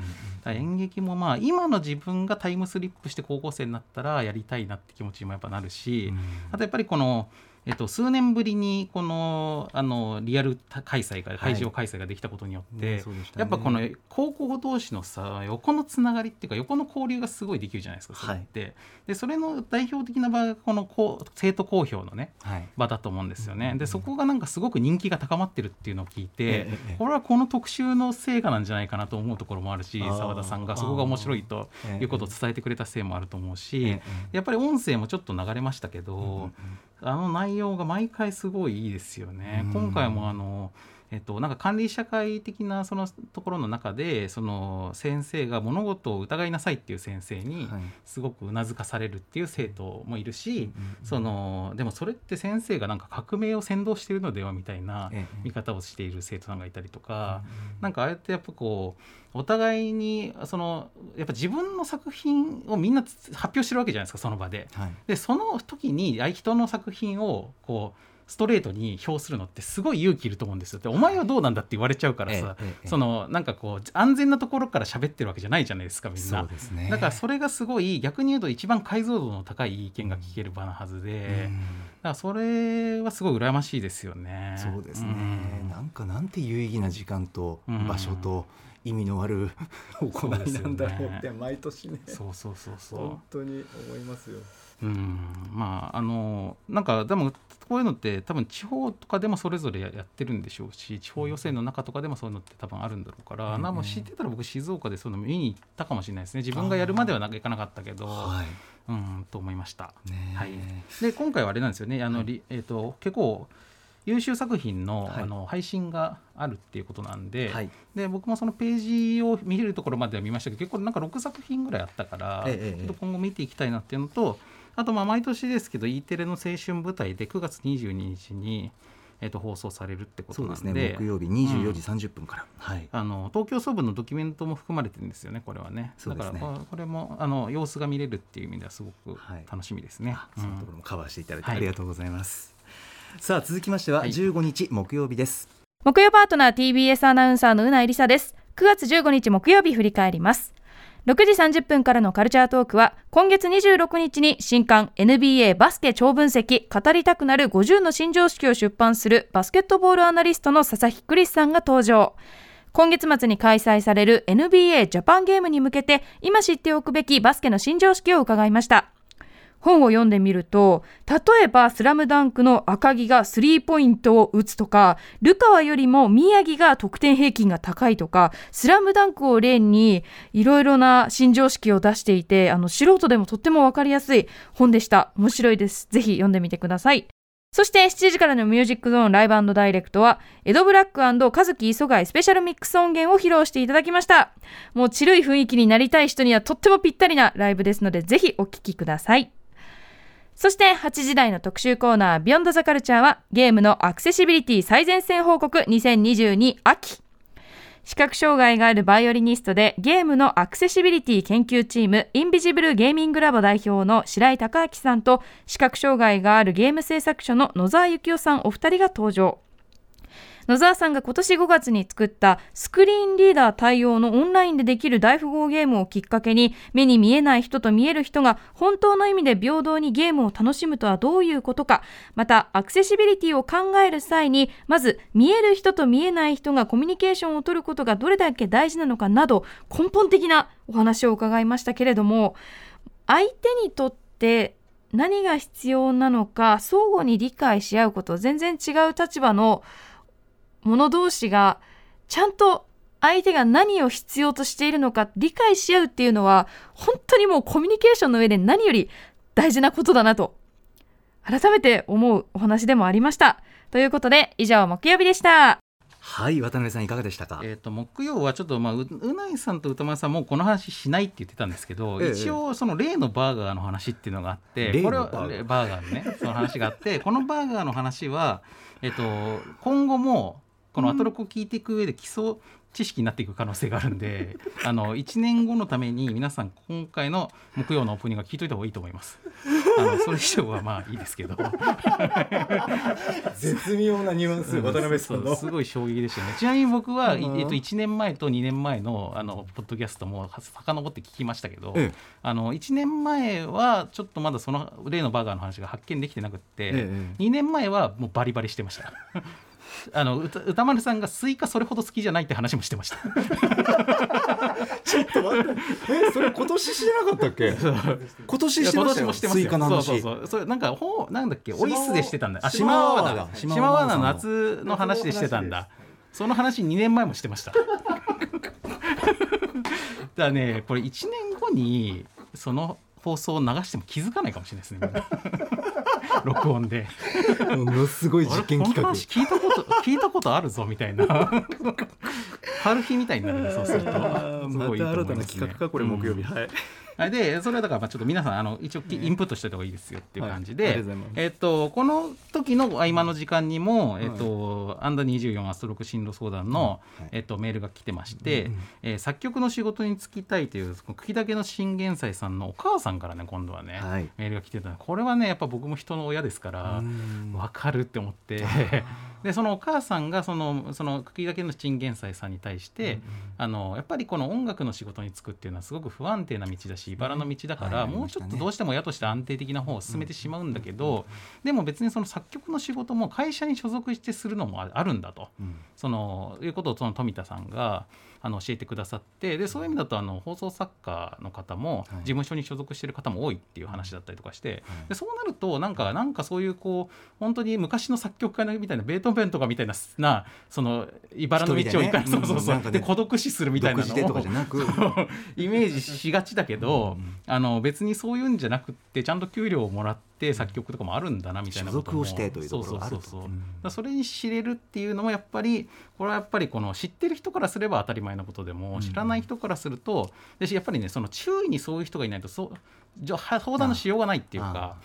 C: 演劇もまあ今の自分がタイムスリップして高校生になったらやりたいなって気持ちにもやっぱなるし、あとやっぱりこの、えっと、数年ぶりにこのあのリアル開催が会場開催ができたことによって、
B: ねそうでしたね。
C: やっぱこの高校同士のさ横のつながりっていうか横の交流がすごいできるじゃないですかそれって、でそれの代表的な場がこのこう生徒公表のね
B: はい。
C: 場だと思うんですよね。でそこがなんかすごく人気が高まってるっていうのを聞いて、これはこの特集の成果なんじゃないかなと思うところもあるし澤田さんがそこが面白いと
B: ええ。
C: いうことを伝えてくれたせいもあると思うし、
B: ええ。
C: やっぱり音声もちょっと流れましたけど、あの内容が毎回すごいいいですよね。
B: うん
C: 今回もあのえっと、なんか管理社会的なそのところの中でその先生が物事を疑いなさいっていう先生に
B: はい。
C: すごくうなずかされるっていう生徒もいるし、そのでもそれって先生がなんか革命を先導しているのではみたいな
B: ええ。
C: 見方をしている生徒さんがいたりとか、
B: うん
C: なんかああやってやっぱこうお互いにそのやっぱ自分の作品をみんなつ発表してるわけじゃないですかその場で。
B: はい。
C: でその時にあ人の作品をこうストレートに評するのってすごい勇気いると思うんですよ。でお前はどうなんだって言われちゃうからさ、そのなんかこう安全なところから喋ってるわけじゃないじゃないですかみんな
B: そう。ですね
C: だからそれがすごい逆に言うと一番解像度の高い意見が聞ける場なはずで、
B: うん
C: だからそれはすごい羨ましいですよね。
B: そうですね、
C: うん
B: なんかなんて有意義な時間と
C: うん
B: 場所と意味のある行いなんだろうって毎年ね
C: そうそうそうそう
B: 本。当に思いますよ。
C: うんまああのなんかでもこういうのって多分地方とかでもそれぞれやってるんでしょうし地方予選の中とかでもそういうのって多分あるんだろうから、
B: うん
C: なもう知ってたら僕静岡でそういうの見に行ったかもしれないですね。自分がやるまではなんか行かなかったけど、
B: は
C: うんと思いました。はい。で今回はあれなんですよね。あの、りえー、と結構優秀作品の,、
B: はい。
C: あの配信があるっていうことなんで,、
B: はい。
C: で僕もそのページを見れるところまでは見ましたけど結構なんか6作品ぐらいあったから、
B: ええ
C: 今後見ていきたいなっていうのとあとまあ毎年ですけど E テレの青春舞台で9月22日に、えっと放送されるってこと
B: そうです
C: なんで
B: ね。木曜日24時30分から、はい。
C: あの東京総部のドキュメントも含まれてるんですよねこれはね。
B: そうですね。
C: だからここれもあの様子が見れるっていう意味ではすごく
B: はい。
C: 楽しみですね、
B: あそのところもカバーしていただいて
C: はい。
B: ありがとうございます、さあ続きましては
C: はい。
B: 15日木曜日です、
G: 木曜パートナー TBS アナウンサーのうないりさです。9月15日木曜日振り返ります6時30分からのカルチャートークは今月26日に新刊 NBA バスケ超分析語りたくなる50の新常識を出版するバスケットボールアナリストの佐々木クリスさんが登場。今月末に開催される NBA ジャパンゲームに向けて今知っておくべきバスケの新常識を伺いました。本を読んでみると例えば「スラムダンクの赤木がスリーポイントを打つとかルカワよりも宮城が得点平均が高いとか「スラムダンクを例にいろいろな新常識を出していてあの素人でもとっても分かりやすい本でした面白いですぜひ読んでみてくださいそして7時からのミュージックゾーンライブダイレクトは、エドブラック和樹磯貝スペシャルミックス音源を披露していただきました。もうチルい雰囲気になりたい人にはとってもぴったりなライブですので、ぜひお聴きください。そして8時台の特集コーナービヨンドザカルチャーはゲームのアクセシビリティ最前線報告2022秋。視覚障害があるバイオリニストでゲームのアクセシビリティ研究チームインビジブルゲーミングラボ代表の白井孝明さんと視覚障害があるゲーム制作所の野沢幸雄さんお二人が登場。野沢さんが今年5月に作ったスクリーンリーダー対応のオンラインでできる大富豪ゲームをきっかけに目に見えない人と見える人が本当の意味で平等にゲームを楽しむとはどういうことかまたアクセシビリティを考える際にまず見える人と見えない人がコミュニケーションを取ることがどれだけ大事なのかなど根本的なお話を伺いましたけれども相手にとって何が必要なのか相互に理解し合うこと全然違う立場の者同士がちゃんと相手が何を必要としているのか理解し合うっていうのは本当にもうコミュニケーションの上で何より大事なことだなと改めて思うお話でもありました。ということで以上木曜日でした。
B: はい渡辺さんいかがでしたか？
C: えー、と木曜はちょっと、まあ、ううないさんと歌丸さんもこの話しないって言ってたんですけど、
B: ええ
C: 一応その例のバーガーの話っていうのがあって
B: 例の
C: これは
B: バーガー
C: バーガーのねその話があってこのバーガーの話は、えっと今後もこのアトロクを聞いていく上で基礎知識になっていく可能性があるんで あの1年後のために皆さん今回の木曜のオープニングは聞いといた方がいいと思います。あのそれ以上はまあいいですけど。
B: 絶妙なニュアンス
C: そうすごい衝撃でしたね。ちなみに僕は、えっと、1年前と2年前のあのポッドキャストも遡って聞きましたけど、
B: ええ。
C: あの1年前はちょっとまだその例のバーガーの話が発見できてなくって、
B: ええ。
C: 2年前はもうバリバリしてましたあの歌歌丸さんがスイカそれほど好きじゃないって話もしてました。
B: ちょっと待って。えそれ今年してなかったっけ？今年して
C: 今
B: ましたよ。スイカの話。
C: よそうそうそう。それなんかほうなんだっけ？オイスでしてたんだ。あ
B: 島
C: 島ワーナ
B: だ
C: だ島ワーナの夏の話でしてたんだ。その話2年前もしてました。だねこれ1年後にその放送を流しても気づかないかもしれないですね 録音で。
B: ものすごい実験企画。
C: 聞いたこと聞いたことあるぞみたいな。春日みたいになるねそうすると。すごいいいと思いますねうん。
B: はい
C: はいでそれはだからまあちょっと皆さんあの一応きインプットしておいた方がいいですよっていう感じで、
B: はい。
C: えっとこの時の合間の時間にも、えっとアンダー24アストロク進路相談の、
B: はい。
C: えっとメールが来てまして、えー作曲の仕事に就きたいという茎だけの信玄斎さんのお母さんからね今度はね、
B: はい。
C: メールが来てた。これはねやっぱ僕も人の親ですから
B: うん。
C: 分かるって思って。でそのお母さんがそのその茎だけの信玄斎さんに対して、あのやっぱりこの音楽の仕事に就くっていうのはすごく不安定な道だし茨の道だから、
B: はい
C: もうちょっとどうしても親として安定的な方を進めてしまうんだけど、でも別にその作曲の仕事も会社に所属してするのもああるんだと。
B: うん
C: そのいうことをその富田さんがあの教えてくださってでそういう意味だとあの放送作家の方も
B: はい。
C: 事務所に所属している方も多いっていう話だったりとかして、
B: はい。
C: でそうなるとなんかなんかそういうこう本当に昔の作曲家みたいなベートーベンとかみたいななその茨の道を行かない、
B: でね。
C: そうそうそう、
B: うんなんかね。
C: で孤独死するみたいなのを
B: じゃなく。
C: イメージしがちだけど、
B: うん
C: あの別にそういうんじゃなくってちゃんと給料をもらって作曲とかもあるんだなみたいなことも。
B: 所属をしてというところがあると。
C: そうそうそうそう。それに知れるっていうのもやっぱりこれはやっぱりこの知ってる人からすれば当たり前のことでも知らない人からするとでやっぱりねその周囲にそういう人がいないとそ相談のしようがないっていうか。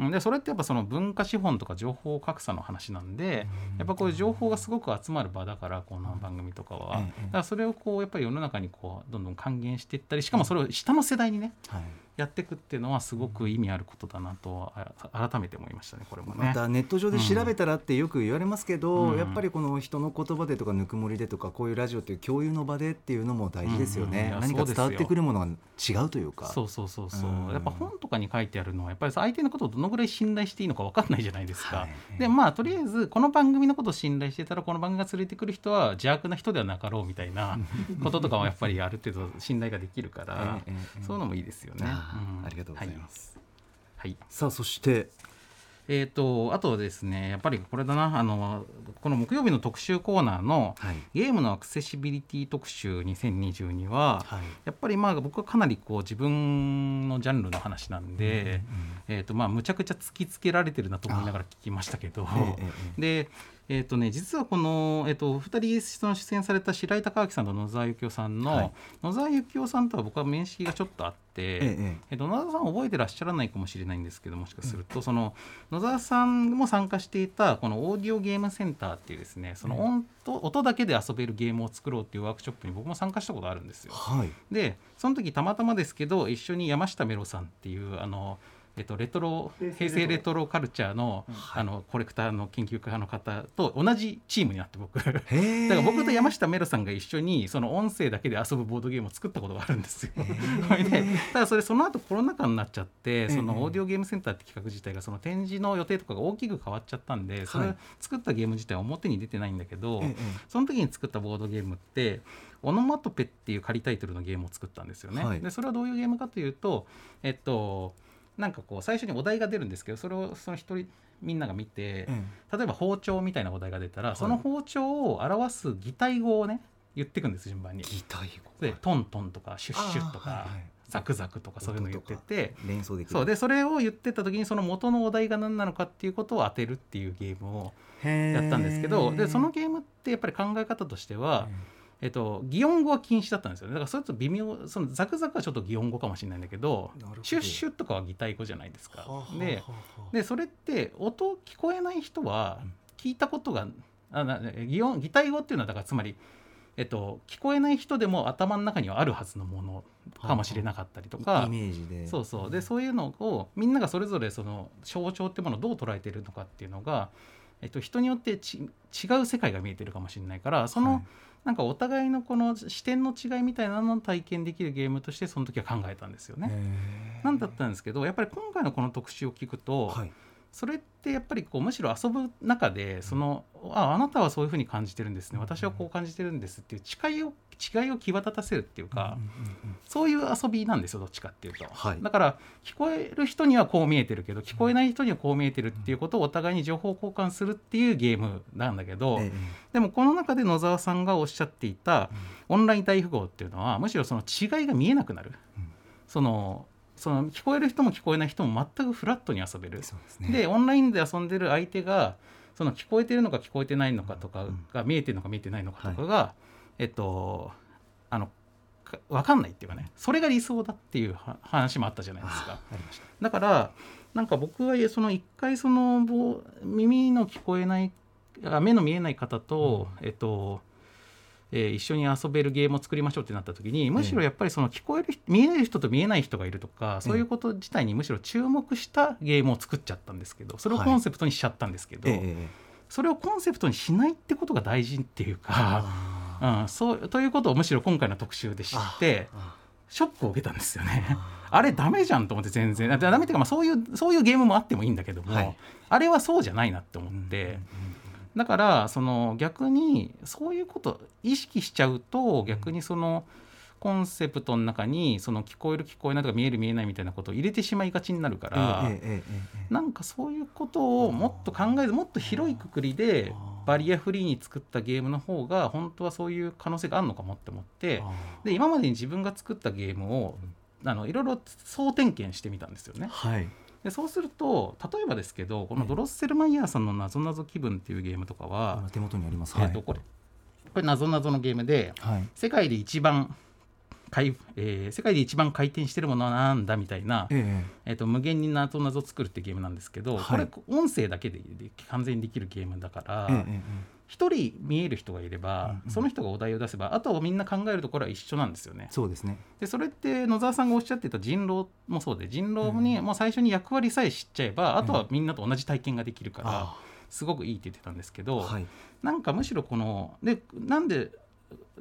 C: うん。でそれってやっぱその文化資本とか情報格差の話なんでやっぱこういう情報がすごく集まる場だからこの番組とかは。
B: ええ
C: だからそれをこうやっぱり世の中にこうどんどん還元していったりしかもそれを下の世代にね
B: はい
C: やっていくっていうのはすごく意味あることだなとあ改めて思いましたねこれもね。
B: またネット上で調べたらってよく言われますけど、
C: うん。
B: やっぱりこの人の言葉でとかぬくもりでとかこういうラジオっていう共有の場でっていうのも大事ですよね、
C: うん。うん
B: 何か伝わってくるものが違うというか。
C: そうそうそうそう、
B: うん。
C: やっぱ本とかに書いてあるのはやっぱり相手のことをどのぐらい信頼していいのか分かんないじゃないですか、
B: はい。
C: でまあとりあえずこの番組のことを信頼してたらこの番組が連れてくる人は邪悪な人ではなかろうみたいなこととかはやっぱりある程度信頼ができるから、そういうのもいいですよね、
B: ありがとうございます、
C: はい、はい。
B: さあそして。
C: えー、とあとはですねやっぱりこれだな。あのこの木曜日の特集コーナーの
B: はい。
C: ゲームのアクセシビリティ特集2022は、
B: はい。
C: やっぱりまあ僕はかなりこう自分のジャンルの話なんで、えーとまあ、むちゃくちゃ突きつけられてるなと思いながら聞きましたけど、
B: ええええ。
C: で、えーとね、実はこの、えー、と2人その出演された白井孝明さんと野沢幸雄さんの、
B: はい
C: 野沢幸雄さんとは僕は面識がちょっとあって。
B: ええ
C: えっと、野沢さん覚えてらっしゃらないかもしれないんですけどもしかすると、その野沢さんも参加していたこのオーディオゲームセンターっていうですねその音と音だけで遊べるゲームを作ろうっていうワークショップに僕も参加したことあるんですよ。
B: はい
C: でその時たまたまですけど一緒に山下メロさんっていうあの、えっと、レトロ平成レトロ。カルチャーの,、あのコレクターの研究家の方と同じチームになって僕。だから僕と山下メロさんが一緒にその音声だけで遊ぶボードゲームを作ったことがあるんですよ。それ でただそれその後コロナ禍になっちゃってそのオーディオゲームセンターって企画自体がその展示の予定とかが大きく変わっちゃったんでそれ
B: はい
C: 作ったゲーム自体は表に出てないんだけど、
B: ええ
C: その時に作ったボードゲームってオノマトペっていう仮タイトルのゲームを作ったんですよね。
B: はい。
C: でそれはどういうゲームかというとえっとなんかこう最初にお題が出るんですけどそれをその一人みんなが見て、
B: え
C: 例えば包丁みたいなお題が出たら、その包丁を表す擬態語をね言っていくんです順番に。
B: 擬態語。
C: でトントンとかシュッシュッとか、
B: はいはい。
C: ザクザクとかそういうの言ってて。
B: 連想できる。
C: そう。でそれを言ってった時にその元のお題が何なのかっていうことを当てるっていうゲームをやったんですけどでそのゲームってやっぱり考え方としては、えっと、擬音語は禁止だったんですよね。だからそれと微妙そのザクザクはちょっと擬音語かもしれないんだけどシュッシュッとかは擬態語じゃないですか。
B: はあはあ
C: で
B: はあはあ。
C: でそれって音聞こえない人は聞いたことがあな擬音擬態語っていうのはだからつまり、えっと、聞こえない人でも頭の中にはあるはずのものかもしれなかったりとか。
B: イメージで。
C: そうそう。でそういうのをみんながそれぞれその象徴ってものをどう捉えてるのかっていうのが、えっと、人によってち違う世界が見えてるかもしれないからその、
B: はい
C: なんかお互いのこの視点の違いみたいなのを体験できるゲームとしてその時は考えたんですよね。なんだったんですけどやっぱり今回のこの特集を聞くと、
B: はい
C: それってやっぱりこうむしろ遊ぶ中でそのああなたはそういうふうに感じてるんですね。私はこう感じてるんですっていう違いを違いを際立たせるっていうか、そういう遊びなんですよどっちかっていうと、
B: はい。
C: だから聞こえる人にはこう見えてるけど聞こえない人にはこう見えてるっていうことをお互いに情報交換するっていうゲームなんだけど、
B: ええ。
C: でもこの中で野沢さんがおっしゃっていたオンライン大富豪っていうのはむしろその違いが見えなくなる、そのその聞こえる人も聞こえない人も全くフラットに遊べる。
B: ですね。
C: でオンラインで遊んでる相手がその聞こえてるのか聞こえてないのかとかが見えてるのか見えてないのかとかが、えっとあのか分かんないっていうかねそれが理想だっていうは話もあったじゃないですか。だからなんか僕はその一回そのぼ耳の聞こえないあ目の見えない方と、えっとえー一緒に遊べるゲームを作りましょうってなった時にむしろやっぱりその聞こえる人見える人と見えない人がいるとかそういうこと自体にむしろ注目したゲームを作っちゃったんですけどそれをコンセプトにしちゃったんですけど、
B: ええええ。
C: それをコンセプトにしないってことが大事っていうか、
B: あ
C: うん、そうということをむしろ今回の特集で知って
B: あ
C: ショックを受けたんですよね。あれダメじゃんと思って全然。あダメっていうかまあそういうそういうゲームもあってもいいんだけども、
B: はい。
C: あれはそうじゃないなって思って、だからその逆にそういうこと意識しちゃうと逆にそのコンセプトの中にその聞こえる聞こえないとか見える見えないみたいなことを入れてしまいがちになるから、なんかそういうことをもっと考えずもっと広いくくりでバリアフリーに作ったゲームの方が本当はそういう可能性があるのかもって思って
B: あ
C: で今までに自分が作ったゲームをあのいろいろ総点検してみたんですよね。
B: はい
C: でそうすると例えばですけどこのドロッセルマイヤーさんの「なぞなぞ気分」っていうゲームとかは、
B: あ手元にあります。
C: えっとこれこれなぞなぞのゲームで
B: はい。
C: 世界で一番回、えー世界で一番回転してるものはなんだみたいな、
B: え
C: えっと無限になぞなぞ作るってゲームなんですけど、
B: はい
C: これ音声だけでで完全にできるゲームだから。
B: ええええ
C: 一人見える人がいれば、その人がお題を出せばあとはみんな考えるところは一緒なんですよね。
B: そうですね。
C: でそれって野沢さんがおっしゃってた人狼もそうで人狼にもう最初に役割さえ知っちゃえば、あとはみんなと同じ体験ができるから、
B: あ
C: すごくいいって言ってたんですけど、
B: はい。
C: なんかむしろこのでなんで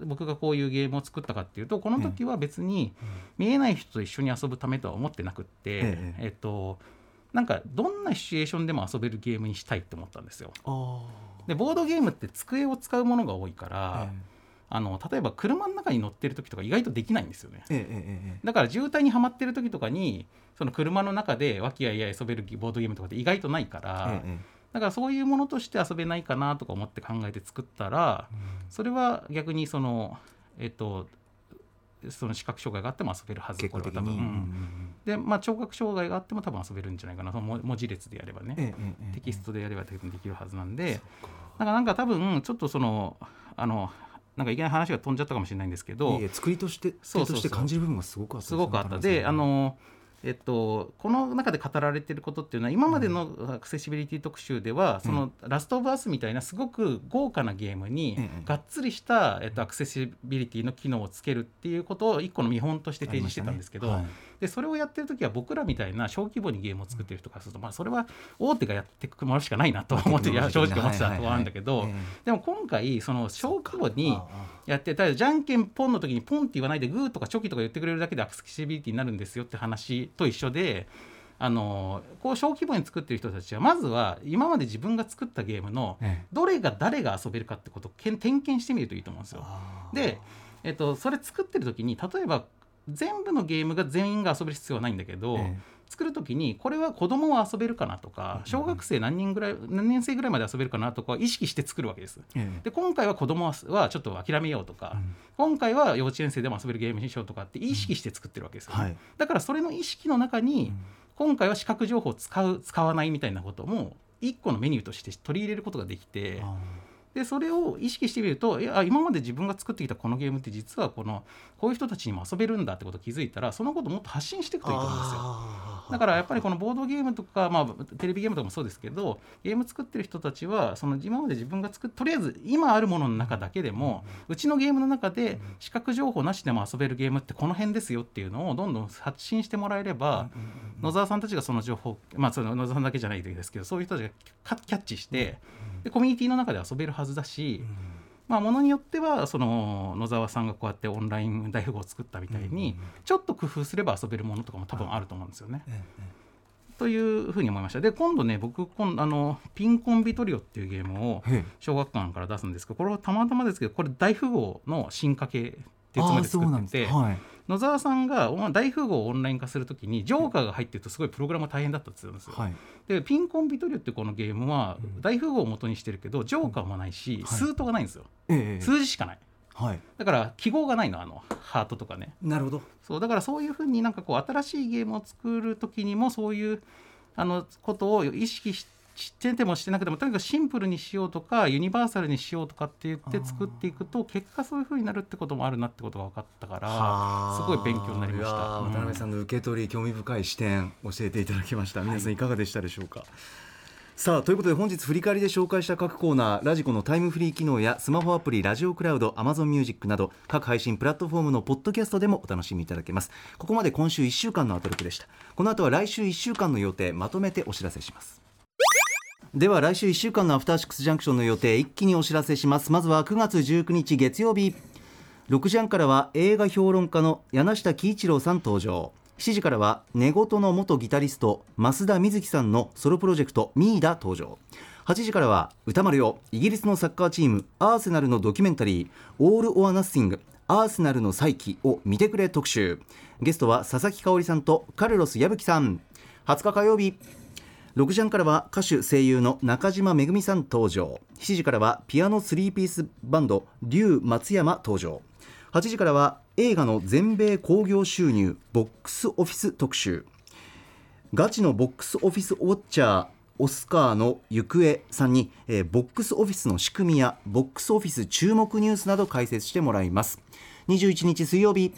C: 僕がこういうゲームを作ったかっていうとこの時は別に見えない人と一緒に遊ぶためとは思ってなくって、
B: ええ
C: えっとなんかどんなシチュエーションでも遊べるゲームにしたいって思ったんですよ。
B: あ
C: でボードゲームって机を使うものが多いか
B: あ。
C: ら、あの例えば車の中に乗ってる時とか意外とできないんですよね。
B: ええええええ
C: だから渋滞にはまってる時とかにその車の中で和気あいあい遊べるボードゲームとかって意外とないから、
B: えええ
C: だからそういうものとして遊べないかなとか思って考えて作ったら、それは逆にそのえっとその視覚障害があっても遊べるはず
B: 結
C: これは多分。う
B: うんん
C: でまあ聴覚障害があっても多分遊べるんじゃないかな。その文文字列でやればね、テキストでやればできるはずなんで、なんか。なんか多分ちょっとそのあのなんかいきなり話が飛んじゃったかもしれないんですけど。
B: 作りとして
C: そうそうそう。
B: として感じる部分がすごくあった
C: すごくあった。であのえっと、この中で語られていることっていうのは今までのアクセシビリティ特集では、そのラスト・オブ・アスみたいなすごく豪華なゲームに
B: ええ
C: がっつりした、えっと、アクセシビリティの機能をつけるっていうことを一個の見本として提示してたんですけど、
B: はい
C: でそれをやってる時は僕らみたいな小規模にゲームを作ってる人からすると、まあ、それは大手がやっていくものしかないなと思っていや正直思ってたところなんだけど、でも今回その小規模に
B: ああ
C: やってただじゃんけんポンの時にポンって言わないでグーとかチョキとか言ってくれるだけでアクセシビリティになるんですよって話と一緒で。あのこう小規模に作ってる人たちはまずは今まで自分が作ったゲームの
B: ええ
C: どれが誰が遊べるかってことをけん点検してみるといいと思うんですよ。
B: ああ
C: で、えっと、それ作ってる時に例えば全部のゲームが全員が遊べる必要はないんだけど、
B: え
C: 作る時にこれは子供は遊べるかなとか小学生何人ぐらい何年生ぐらいまで遊べるかなとかは意識して作るわけです。
B: ええ。
C: で今回は子供ははちょっと諦めようとか、
B: うん。
C: 今回は幼稚園生でも遊べるゲームにしようとかって意識して作ってるわけですよだからそれの意識の中に、
B: うん。
C: 今回は視覚情報を使う使わないみたいなことも一個のメニューとして取り入れることができて
B: あ
C: でそれを意識してみるといや今まで自分が作ってきたこのゲームって実はこのこういう人たちにも遊べるんだってことを気づいたらそのことをもっと発信していくといいと思うんですよ。
B: あ
C: だからやっぱりこのボードゲームとか、まあ、テレビゲームとかもそうですけどゲーム作ってる人たちはその今まで自分が作っとりあえず今あるものの中だけでもうちのゲームの中で視覚情報なしでも遊べるゲームってこの辺ですよっていうのをどんどん発信してもらえれば野沢さんたちがその情報まあその野沢さんだけじゃないですけどそういう人たちがキャッチしてでコミュニティの中で遊べるはずだし、まあ、ものによってはその野沢さんがこうやってオンライン大富豪を作ったみたいにちょっと工夫すれば遊べるものとかも多分あると思うんですよね。
B: え
C: というふうに思いました。で今度ね僕今度あのピンコンビトリオっていうゲームを
B: ええ
C: 小学館から出すんですけどこれはたまたまですけどこれ大富豪の進化系っていうつもりで
B: ああそうなんで
C: 作ってて
B: すはい
C: 野沢さんがお大富豪をオンライン化するときにジョーカーが入ってるとすごいプログラムが大変だったって言ってたんですよ。
B: はい
C: でピンコンビトリオってこのゲームは大富豪を元にしてるけどジョーカーもないし、
B: はい
C: 数とがないんですよ。
B: ええ
C: 数字しかない。
B: はい
C: だから記号がないのあのハートとかね。
B: なるほど
C: そうだからそういうふうになんかこう新しいゲームを作る時にもそういうあのことを意識ししててもしてなくてもとにかくシンプルにしようとかユニバーサルにしようとかって言って作っていくと結果そういうふうになるってこともあるなってことが分かったからすごい勉強になりました。うん
B: 渡辺さんの受け取り興味深い視点教えていただきました。皆さんいかがでしたでしょうか、さあということで本日振り返りで紹介した各コーナーラジコのタイムフリー機能やスマホアプリラジオクラウド Amazon Music など各配信プラットフォームのポッドキャストでもお楽しみいただけます。ここまで今週1週間のアトロクでした。この後は来週1週間の予定まとめてお知らせしますでは来週1週間のアフターシックスジャンクションの予定一気にお知らせします。まずは9月19日月曜日。6時半からは映画評論家の柳下喜一郎さん登場。7時からは寝言の元ギタリスト増田瑞希さんのソロプロジェクトミーダ登場。8時からは歌丸よイギリスのサッカーチームアーセナルのドキュメンタリー「オール・オア・ナッシングアーセナルの再起」を見てくれ特集。ゲストは佐々木香織さんとカルロス矢吹さん。20日火曜日。6時半からは歌手声優の中島めぐみさん登場。7時からはピアノ3ピースバンド竜松山登場。8時からは映画の全米興行収入ボックスオフィス特集。ガチのボックスオフィスウォッチャーオスカーの行方さんに、えーボックスオフィスの仕組みやボックスオフィス注目ニュースなど解説してもらいます。21日水曜日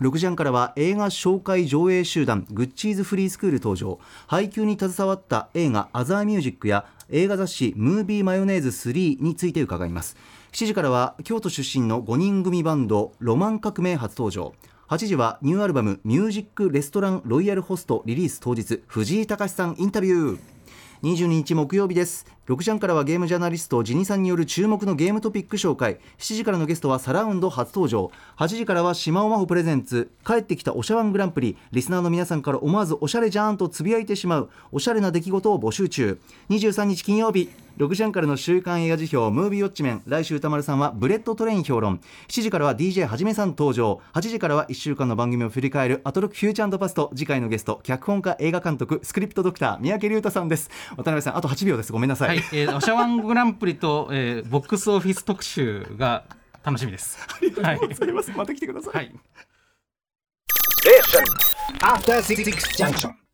B: 6時半からは映画紹介上映集団グッチーズフリースクール登場。配給に携わった映画アザーミュージックや映画雑誌ムービーマヨネーズ3について伺います。7時からは京都出身の5人組バンドロマン革命初登場。8時はニューアルバム「ミュージックレストランロイヤルホスト」リリース当日藤井隆さんインタビュー。22日木曜日です。6時半からはゲームジャーナリストジニさんによる注目のゲームトピック紹介。7時からのゲストはサラウンド初登場。8時からは島尾真帆プレゼンツ。帰ってきたおしゃワングランプリ。リスナーの皆さんから思わずおしゃれじゃーんとつぶやいてしまうおしゃれな出来事を募集中。23日金曜日。6時半からの週刊映画時評ムービーウォッチメン。来週宇多丸さんはブレットトレイン評論。7時からは DJ はじめさん登場。8時からは1週間の番組を振り返るアトロックフューチャーパスト。次回のゲスト脚本家映画監督スクリプトドクター三宅隆太さんです。渡辺さんあと8秒です。ごめんなさい、
C: はい、えー、おしゃワングランプリと、えー、ボックスオフィス特集が楽しみです。
B: ありがとうございます、また来てください、
C: はい。
H: After Six Junction.